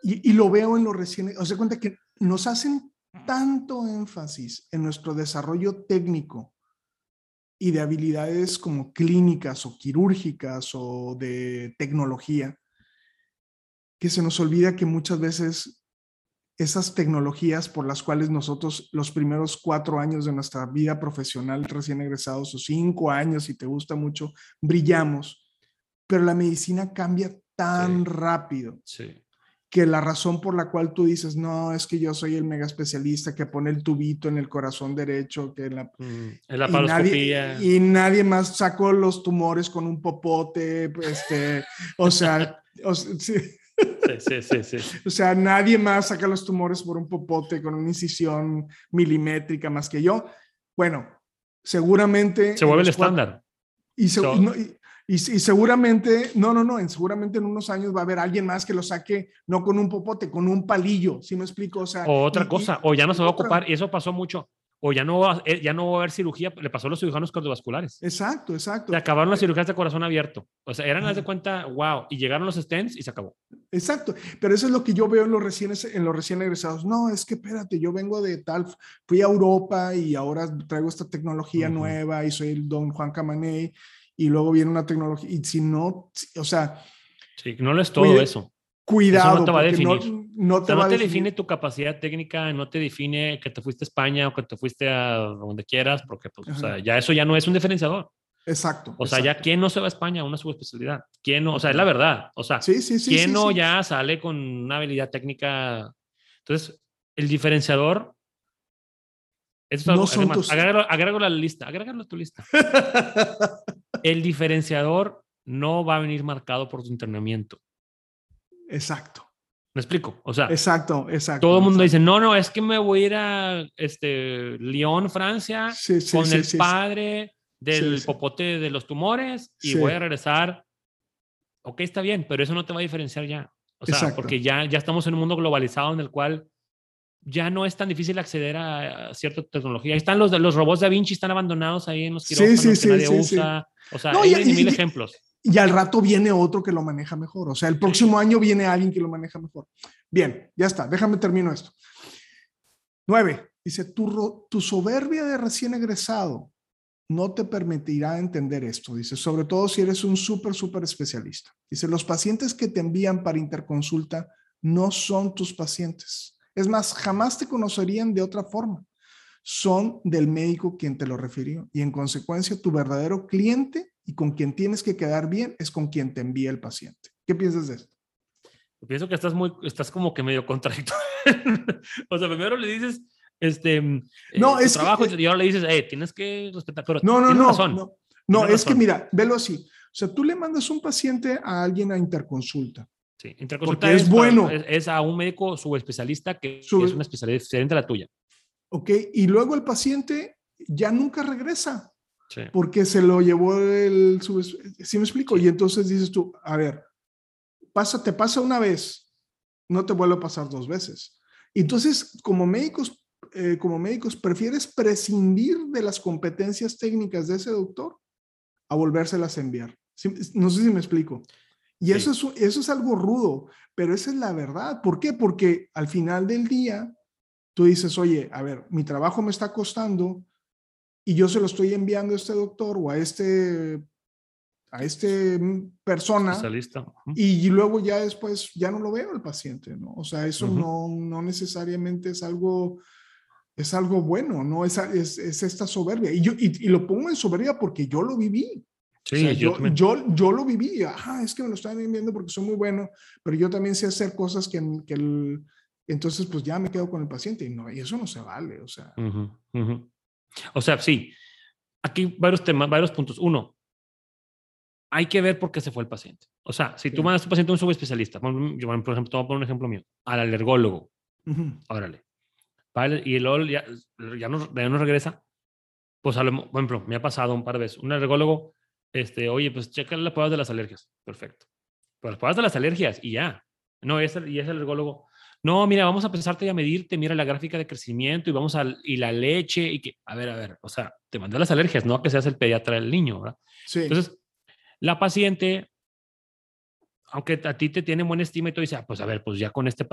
Y, y lo veo en lo recién, o sea, cuenta que nos hacen tanto énfasis en nuestro desarrollo técnico y de habilidades como clínicas o quirúrgicas o de tecnología, que se nos olvida que muchas veces esas tecnologías por las cuales nosotros los primeros cuatro años de nuestra vida profesional recién egresados o cinco años, si te gusta mucho, brillamos, pero la medicina cambia tan Sí. rápido Sí. que la razón por la cual tú dices, no, es que yo soy el mega especialista que pone el tubito en el corazón derecho, que en la... Mm, Es la Y nadie, y nadie más sacó los tumores con un popote, este, o sea, o, sea, sí, Sí, sí, sí, sí. o sea, nadie más saca los tumores por un popote con una incisión milimétrica más que yo. Bueno, seguramente... Se vuelve el estándar. y, se- So- y no- y- y- y seguramente, no, no, no, en, seguramente en unos años va a haber alguien más que lo saque no con un popote, con un palillo, ¿sí me explico? O sea, O otra cosa, o ya no se va a ocupar, y eso pasó mucho, o ya no va, eh, ya no va a haber cirugía, le pasó a los cirujanos cardiovasculares. Exacto, exacto. Se acabaron las cirugías de corazón abierto. O sea, eran, haz de cuenta, wow, y llegaron los stents y se acabó. Exacto, pero eso es lo que yo veo en los recién, en los recién egresados. No, es que espérate, yo vengo de tal, fui a Europa y ahora traigo esta tecnología nueva y soy el don Juan Camaney y luego viene una tecnología y si no, o sea, Sí, no lo es todo Cuide- eso. Cuidado. te va a no- definir. No, O te sea, va no te definir. define tu capacidad técnica, no te define que te fuiste a España o que te fuiste a donde quieras, porque pues, o sea, ya eso ya no es un diferenciador. Exacto. O sea, ya exacto. quién no se va a España a una subespecialidad. ¿Quién no? O sea, es la verdad. O sea, Sí, sí, sí. ¿quién sí, no sí. ya sale con una habilidad técnica? Entonces, el diferenciador. Esto es No algo- son además, tus- agrégalo, agrégalo a la lista, agrégalo a tu lista. El diferenciador no va a venir marcado por tu entrenamiento. Exacto, ¿Me explico? O sea, exacto, exacto. todo el mundo dice, no, no, es que me voy a ir a este, Lyon, Francia, Sí, sí, con sí, el padre del popote de los tumores y voy a regresar. Ok, está bien, pero eso no te va a diferenciar ya. O sea, Exacto. porque ya, ya estamos en un mundo globalizado en el cual ya no es tan difícil acceder a, a cierta tecnología. Ahí están los, los robots Da Vinci, están abandonados ahí en los quirófanos sí, que sí, nadie sí, sí. usa. O sea, No, hay y- mil y- ejemplos. Y al rato viene otro que lo maneja mejor. O sea, el próximo año viene alguien que lo maneja mejor. Bien, ya está. Déjame termino esto. Nueve. Dice, tu, tu soberbia de recién egresado no te permitirá entender esto. Dice, sobre todo si eres un súper, súper especialista. Dice, los pacientes que te envían para interconsulta no son tus pacientes. Es más, jamás te conocerían de otra forma. Son del médico quien te lo refirió. Y en consecuencia, tu verdadero cliente y con quien tienes que quedar bien es con quien te envía el paciente. ¿Qué piensas de esto? Pienso que estás muy, estás como que medio contradictorio. o sea, primero le dices, este, No, no, es que- trabajo y ahora le dices, eh, tienes que respetar, pero No, no, no, razón. no. No, es que mira, velo así. O sea, tú le mandas un paciente a alguien a interconsulta. Sí, interconsulta es, bueno. Es, a un médico subespecialista que, es una especialidad diferente a la tuya. Ok, y luego el paciente ya nunca regresa. Sí. Porque se lo llevó el ¿Sí me explico? Y entonces dices tú, a ver, pasa, te pasa una vez, no te vuelve a pasar dos veces. Entonces, como médicos, eh, como médicos, prefieres prescindir de las competencias técnicas de ese doctor a volvérselas a enviar. No sé si me explico. Y eso, es, eso es algo rudo, pero esa es la verdad. ¿Por qué? Porque al final del día, tú dices, oye, a ver, mi trabajo me está costando y yo se lo estoy enviando a este doctor o a este a este persona y luego ya después ya no lo veo el paciente, ¿no? O sea, eso no, no necesariamente es algo, es algo bueno, ¿no? Es, es, es esta soberbia. Y, yo, y, lo pongo en soberbia porque yo lo viví. Sí, yo, yo, yo, lo viví. Ajá, es que me lo están viendo porque soy muy bueno, pero yo también sé hacer cosas que, que el, entonces pues ya me quedo con el paciente y, no, y eso no se vale, o sea. O sea, sí. Aquí varios temas, varios puntos. Uno, hay que ver por qué se fue el paciente. O sea, si tú mandas a tu paciente a un subespecialista, yo, por ejemplo, te voy a poner un ejemplo mío, al alergólogo, órale, y el ya, ya, no, ya no regresa, pues, a lo, por ejemplo, me ha pasado un par de veces, un alergólogo, este, oye, pues checa las pruebas de las alergias, perfecto. Pues las pruebas de las alergias y ya. No, es y es alergólogo, no, mira, vamos a empezarte a medirte, mira la gráfica de crecimiento y vamos a, y la leche y que, a ver, a ver, o sea, te mandé las alergias, no a que seas el pediatra del niño, ¿verdad? Sí. Entonces, la paciente, aunque a ti te tiene buena estima y tú dices, ah, pues a ver, pues ya con este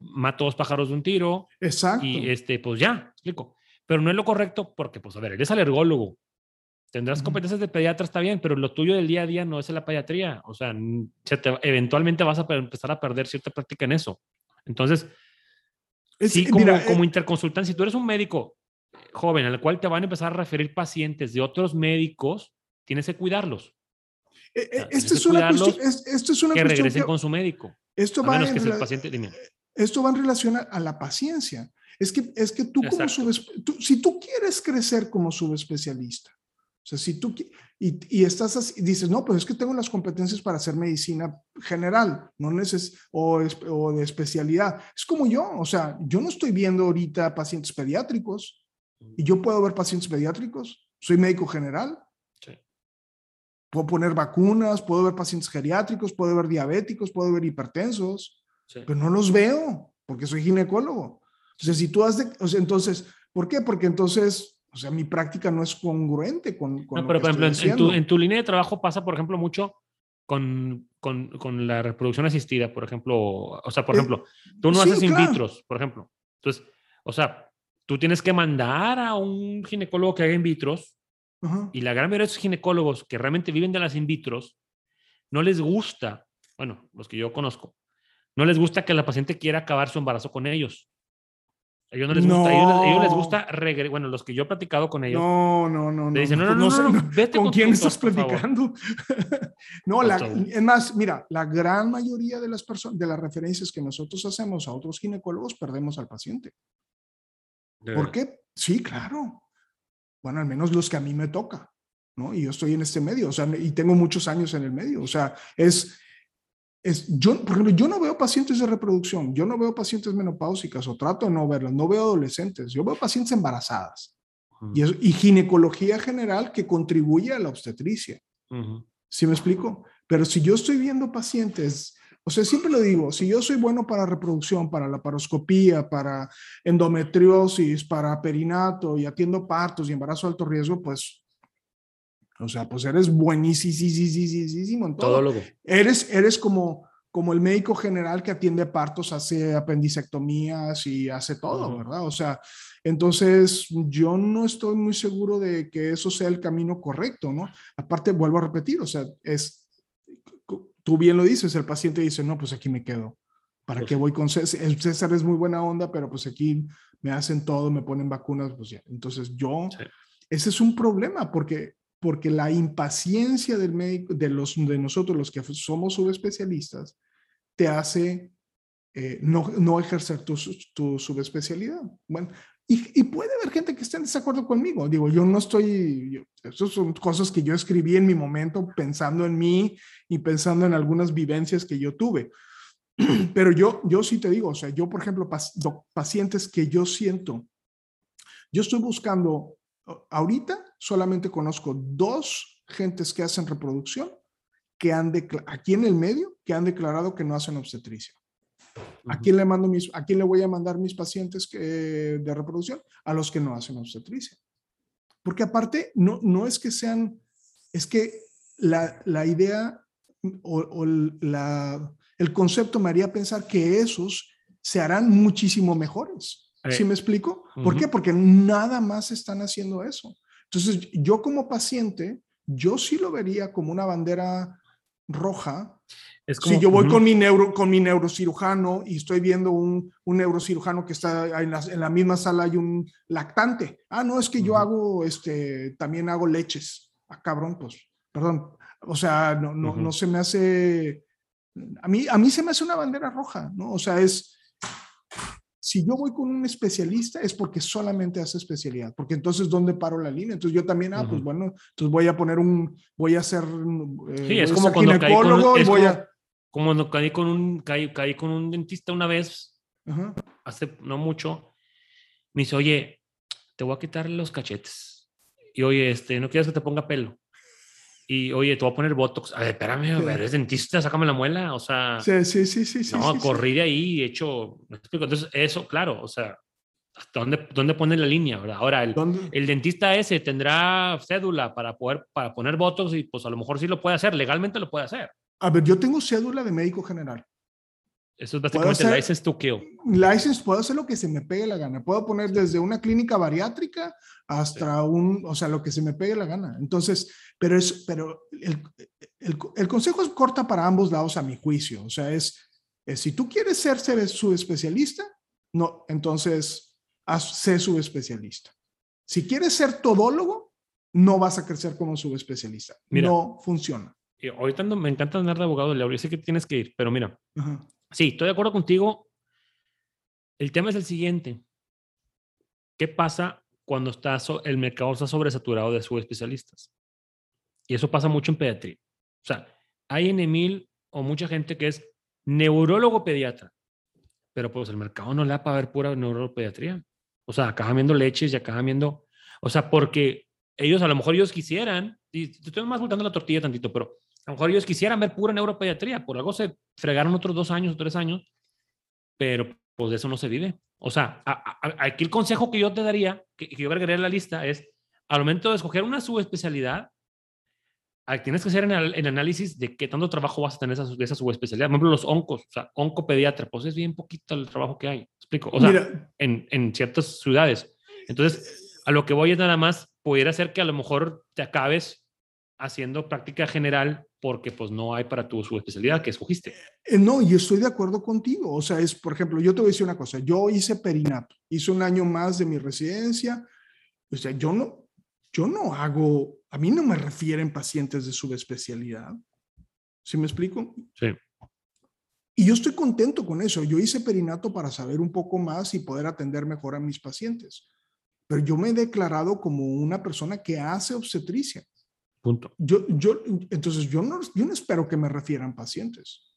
mato dos pájaros de un tiro. Exacto. Y este, pues ya, explico. Pero no es lo correcto porque, pues a ver, eres alergólogo. Tendrás competencias de pediatra, está bien, pero lo tuyo del día a día no es la pediatría. O sea, eventualmente vas a empezar a perder cierta práctica en eso. Entonces, sí, como, mira, como eh interconsultante, si tú eres un médico joven al cual te van a empezar a referir pacientes de otros médicos, tienes que cuidarlos. Eh, esto, es una cuestión, esto es una que regresen con su médico. Esto va, en, que el paciente, esto va en relación a, la paciencia. Es que, es que tú como si tú quieres crecer como subespecialista, o sea, si tú y, y estás así, dices, no, pues es que tengo las competencias para hacer medicina general, no neces o, o de especialidad. Es como yo, o sea, yo no estoy viendo ahorita pacientes pediátricos y yo puedo ver pacientes pediátricos. Soy médico general, Puedo poner vacunas, puedo ver pacientes geriátricos, puedo ver diabéticos, puedo ver hipertensos, pero no los veo porque soy ginecólogo. O sea, si tú has de, o sea, entonces, ¿por qué? Porque entonces, o sea, mi práctica no es congruente con... con no, pero por ejemplo, en, tu, en, tu, línea de trabajo pasa, por ejemplo, mucho con, con, con la reproducción asistida, por ejemplo. O sea, por eh, ejemplo, tú no haces in vitros, por ejemplo. Entonces, o sea, tú tienes que mandar a un ginecólogo que haga in vitros y la gran mayoría de esos ginecólogos que realmente viven de las in vitros, no les gusta, bueno, los que yo conozco, no les gusta que la paciente quiera acabar su embarazo con ellos. A ellos no les gusta, a ellos, les gusta bueno, los que yo he platicado con ellos. No, no, no. Le dicen, no, no, no, no, vete ¿con, quién estás platicando? no, la, es más, mira, la gran mayoría de las personas, de las referencias que nosotros hacemos a otros ginecólogos, perdemos al paciente. ¿Por qué? Sí, claro bueno, al menos los que a mí me toca, ¿no? Y yo estoy en este medio, o sea, y tengo muchos años en el medio, o sea, es, es yo, por ejemplo, yo no veo pacientes de reproducción, yo no veo pacientes menopáusicas, o trato de no verlas, no veo adolescentes, yo veo pacientes embarazadas. y, y, ginecología general que contribuye a la obstetricia. ¿Sí me explico? Pero si yo estoy viendo pacientes o sea, siempre lo digo, si yo soy bueno para reproducción, para la paroscopía, para endometriosis, para perinato y atiendo partos y embarazo de alto riesgo, pues, o sea, pues eres buenísimo en todo. todo eres, eres como, como el médico general que atiende partos, hace apendicectomías y hace todo, ¿verdad? O sea, entonces yo no estoy muy seguro de que eso sea el camino correcto, ¿no? Aparte, vuelvo a repetir, o sea, es tú bien lo dices, el paciente dice, no, pues aquí me quedo. ¿Para pues qué voy con César? El César es muy buena onda, pero pues aquí me hacen todo, me ponen vacunas, pues ya. Entonces yo, ese es un problema porque, porque la impaciencia del médico, de, los, de nosotros los que somos subespecialistas, te hace eh, no, no, ejercer tu, tu subespecialidad. Bueno, y, y, puede haber gente que esté en desacuerdo conmigo. Digo, yo no estoy, Esas son cosas que yo escribí en mi momento pensando en mí y pensando en algunas vivencias que yo tuve. Pero yo, yo sí te digo, o sea, yo, por ejemplo, pacientes que yo siento, yo estoy buscando, ahorita solamente conozco dos gentes que hacen reproducción que han aquí en el medio que han declarado que no hacen obstetricia. ¿A quién le mando mis, a quién le voy a mandar mis pacientes que, de reproducción? A los que no hacen obstetricia. Porque aparte, no, no es que sean, es que la, la idea o, la, el concepto me haría pensar que esos se harán muchísimo mejores. ¿Sí me explico? ¿Por qué? Porque nada más están haciendo eso. Entonces, yo como paciente, yo sí lo vería como una bandera roja. Es como, si yo voy con, mi neuro, con mi neurocirujano y estoy viendo un, un neurocirujano que está en la, en la, misma sala hay un lactante. Ah, no, es que yo hago, este, también hago leches. Ah, cabrón, pues, perdón. O sea, no, no, no se me hace, a mí, a mí se me hace una bandera roja, ¿no? O sea, es, si yo voy con un especialista es porque solamente hace especialidad, porque entonces ¿dónde paro la línea? Entonces yo también, ah, pues bueno, entonces voy a poner un, voy a hacer, eh, sí, es como cuando caí con un, y voy como, a... Como cuando caí con un, caí, caí con un dentista una vez, hace no mucho, me dice, oye, te voy a quitar los cachetes. Y oye, este, ¿no quieres que te ponga pelo? Y oye, te voy a poner Botox. A ver, espérame, eres dentista, sácame la muela. O sea, sí, sí, sí, sí. No, sí, corrí de ahí hecho, me explico. Entonces, eso, claro, o sea, ¿hasta dónde, dónde pone la línea, verdad? Ahora, el, el, dentista ese tendrá cédula para poder, para poner Botox y pues a lo mejor sí lo puede hacer, legalmente lo puede hacer. A ver, yo tengo cédula de médico general. Eso es básicamente hacer, license to kill. License, puedo hacer lo que se me pegue la gana. Puedo poner desde una clínica bariátrica hasta un, o sea, lo que se me pegue la gana. Entonces, pero es, pero el, el, el consejo es corta para ambos lados a mi juicio. O sea, es, si tú quieres ser, ser subespecialista, no, entonces haz, sé subespecialista. Si quieres ser todólogo, no vas a crecer como subespecialista. no funciona. Ahorita me encanta andar de abogado, Leo. Yo sé que tienes que ir, pero mira, Sí, estoy de acuerdo contigo. El tema es el siguiente. ¿Qué pasa cuando está el mercado está sobresaturado de subespecialistas? Y eso pasa mucho en pediatría. O sea, hay en Emil o mucha gente que es neurólogo pediatra, pero pues el mercado no le da para ver pura neuropediatría. O sea, acaban viendo leches y acaban viendo, o sea, porque ellos a lo mejor ellos quisieran, y estoy más voltando la tortilla tantito, pero a lo mejor ellos quisieran ver pura neuropediatría, por algo se fregaron otros dos años o tres años, pero pues de eso no se vive. O sea, aquí el consejo que yo te daría, que, yo agregaría en la lista, es al momento de escoger una subespecialidad, tienes que hacer en el, análisis de qué tanto trabajo vas a tener esa, de esa subespecialidad. Por ejemplo, los oncos, o sea, oncopediatra, pues es bien poquito el trabajo que hay. Explico. O sea, en, en ciertas ciudades. Entonces, a lo que voy es nada más, pudiera ser que a lo mejor te acabes haciendo práctica general porque pues no hay para tu subespecialidad que escogiste. Eh, no, y estoy de acuerdo contigo. O sea, es, por ejemplo, yo te voy a decir una cosa. Yo hice perinato, hice un año más de mi residencia. O sea, yo no, yo no hago, a mí no me refieren pacientes de subespecialidad. ¿Sí me explico? Sí. Y yo estoy contento con eso. Yo hice perinato para saber un poco más y poder atender mejor a mis pacientes. Pero yo me he declarado como una persona que hace obstetricia. Punto. Yo, yo, entonces, yo no, yo no espero que me refieran pacientes.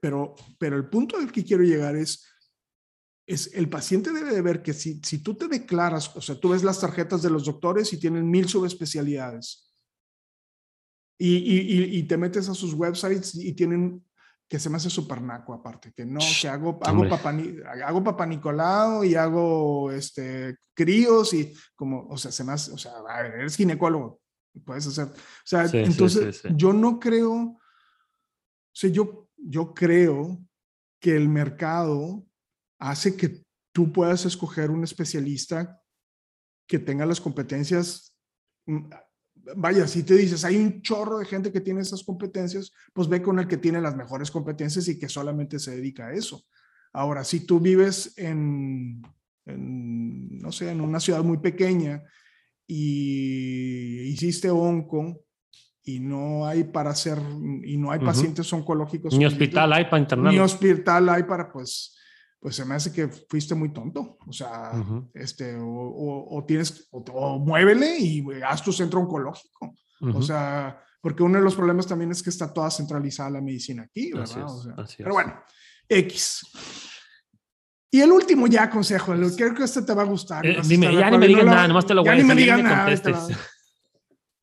Pero, pero el punto al que quiero llegar es, es el paciente debe de ver que si, si tú te declaras, o sea, tú ves las tarjetas de los doctores y tienen mil subespecialidades y, y, y, te metes a sus websites y tienen que se me hace súper naco aparte, que no, que hago, hago, papá, hago papá Nicolau y hago este, críos y como, o sea, se me hace, o sea, eres ginecólogo, puedes hacer. O sea, entonces yo no creo, o sea, yo, yo creo que el mercado hace que tú puedas escoger un especialista que tenga las competencias. Mm, vaya, si te dices, hay un chorro de gente que tiene esas competencias, pues ve con el que tiene las mejores competencias y que solamente se dedica a eso. Ahora, si tú vives en, en no sé, en una ciudad muy pequeña y hiciste onco y no hay para hacer, y no hay pacientes oncológicos. Ni hospital hay para internar. Ni hospital hay para, pues, pues se me hace que fuiste muy tonto. O sea, este, o, tienes, o, muévele y haz tu centro oncológico. O sea, porque uno de los problemas también es que está toda centralizada la medicina aquí, ¿verdad? pero bueno, X. Y el último ya consejo, creo que este te va a gustar. Eh, dime, ya ni me digas nada, nomás te lo voy a decir. Ya ni me digas nada.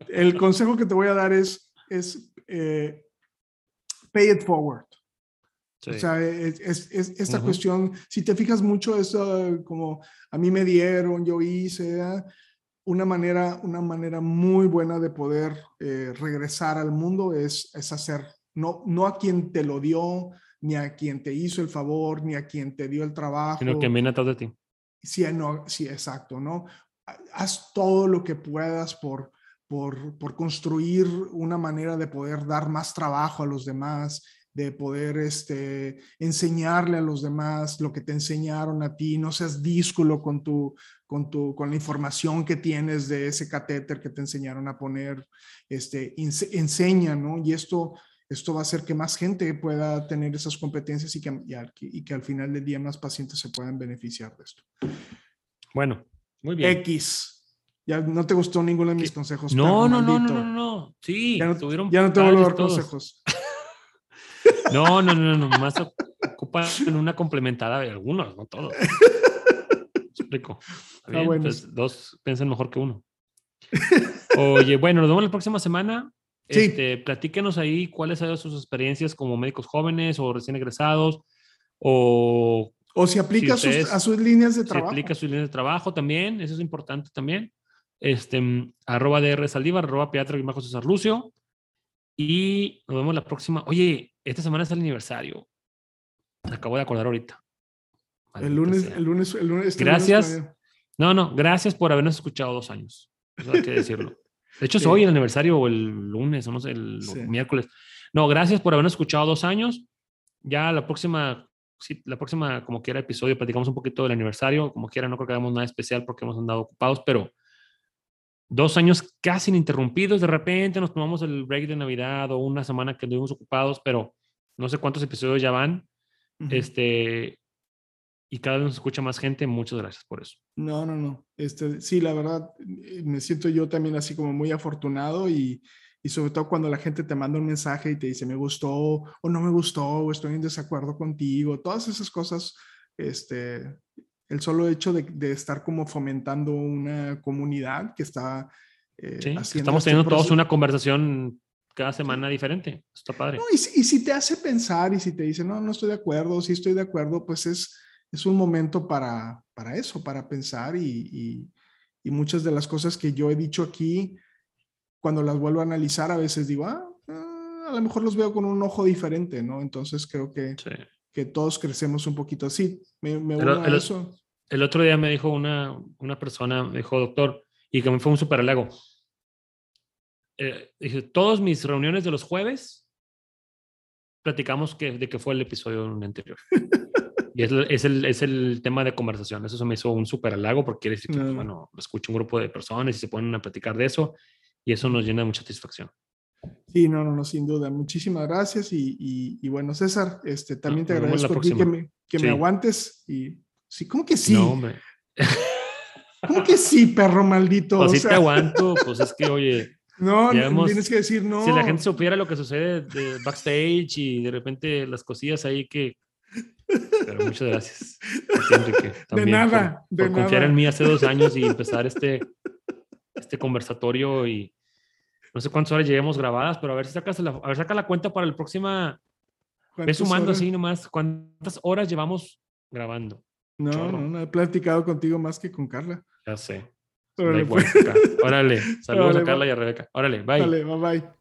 El consejo que te voy a dar es, es eh, pay it forward. O sea, es, es, esta cuestión, si te fijas mucho, eso como a mí me dieron, yo hice, una manera, una manera muy buena de poder eh, regresar al mundo es, es hacer, no, no a quien te lo dio, ni a quien te hizo el favor, ni a quien te dio el trabajo. Sino que viene atrás de ti. Sí, no, sí, exacto, ¿no? Haz todo lo que puedas por, por, por construir una manera de poder dar más trabajo a los demás, de poder este, enseñarle a los demás lo que te enseñaron a ti, no seas díscolo con, tu, con, tu, con la información que tienes de ese catéter que te enseñaron a poner, este, enseña, ¿no? Y esto, esto va a hacer que más gente pueda tener esas competencias y que, y, que al final del día más pacientes se puedan beneficiar de esto. Bueno, muy bien. X. Ya no te gustó ninguno de mis consejos. No, no, no, no, no, no. Sí, ya no, tuvieron ya no te voy a dar consejos. No, no, no, no, más ocupan una complementada de algunos, no todos. Explico. Ah, pues, dos piensan mejor que uno. Oye, bueno, nos vemos la próxima semana. Sí. Este, platíquenos ahí cuáles han sido sus experiencias como médicos jóvenes o recién egresados o... O si aplica a sus líneas de trabajo. Si aplica sus líneas de trabajo también, eso es importante también. Este, arroba DR Saldívar, arroba Piatra y César Lucio. Y nos vemos la próxima. Oye, esta semana es el aniversario. Me acabo de acordar ahorita. el lunes, el lunes, el lunes. Este gracias. no, no, gracias por habernos escuchado dos años. Eso hay que decirlo. De hecho, es hoy el aniversario o el lunes, o no sé, el miércoles. No, gracias por habernos escuchado dos años. Ya la próxima, sí, la próxima, como quiera, episodio, platicamos un poquito del aniversario. Como quiera, no creo que hagamos nada especial porque hemos andado ocupados, pero dos años casi ininterrumpidos. De repente nos tomamos el break de Navidad o una semana que estuvimos ocupados, pero no sé cuántos episodios ya van. Este, y cada vez nos escucha más gente. Muchas gracias por eso. No, no, no. Este, sí, la verdad, eh, me siento yo también así como muy afortunado y, y sobre todo cuando la gente te manda un mensaje y te dice me gustó o no me gustó o estoy en desacuerdo contigo, todas esas cosas, este, el solo hecho de, estar como fomentando una comunidad que está eh, haciendo Estamos este teniendo todos una conversación cada semana diferente. Está padre. y, si, te hace pensar y si te dice, no, no estoy de acuerdo, si estoy de acuerdo, pues es, es un momento para, para eso, para pensar y, y, muchas de las cosas que yo he dicho aquí, cuando las vuelvo a analizar, a veces digo, ah, ah a lo mejor los veo con un ojo diferente, ¿no? Entonces creo que, que todos crecemos un poquito así. Me, me el, eso. El otro día me dijo una, una persona, me dijo, doctor, y que me fue un super halago. Eh, dije, todas mis reuniones de los jueves platicamos que, de que fue el episodio anterior. y es, es, el, es, el, tema de conversación. Eso se me hizo un súper halago porque quiere decir que, pues, bueno, escucho un grupo de personas y se ponen a platicar de eso y eso nos llena de mucha satisfacción. Sí, no, no, no, sin duda. Muchísimas gracias y, y, bueno, César, este, también te agradezco que, me, que me aguantes y sí, ¿cómo que sí? No, hombre. ¿Cómo que sí, perro maldito? Pues sí te aguanto, pues es que, oye. No, no tienes que decir no. Si la gente supiera lo que sucede de backstage y de repente las cosillas ahí que. Pero muchas gracias. Enrique, de nada. Por, de confiar en mí hace dos años y empezar este, este conversatorio y no sé cuántas horas lleguemos grabadas, pero a ver si sacas la, a ver, saca la cuenta para el próxima. Ve sumando así nomás cuántas horas llevamos grabando. No, no, no, he platicado contigo más que con Carla. Ya sé. Órale, pues. Órale. saludos a Carla y a Rebeca. Órale, bye. Dale, bye bye.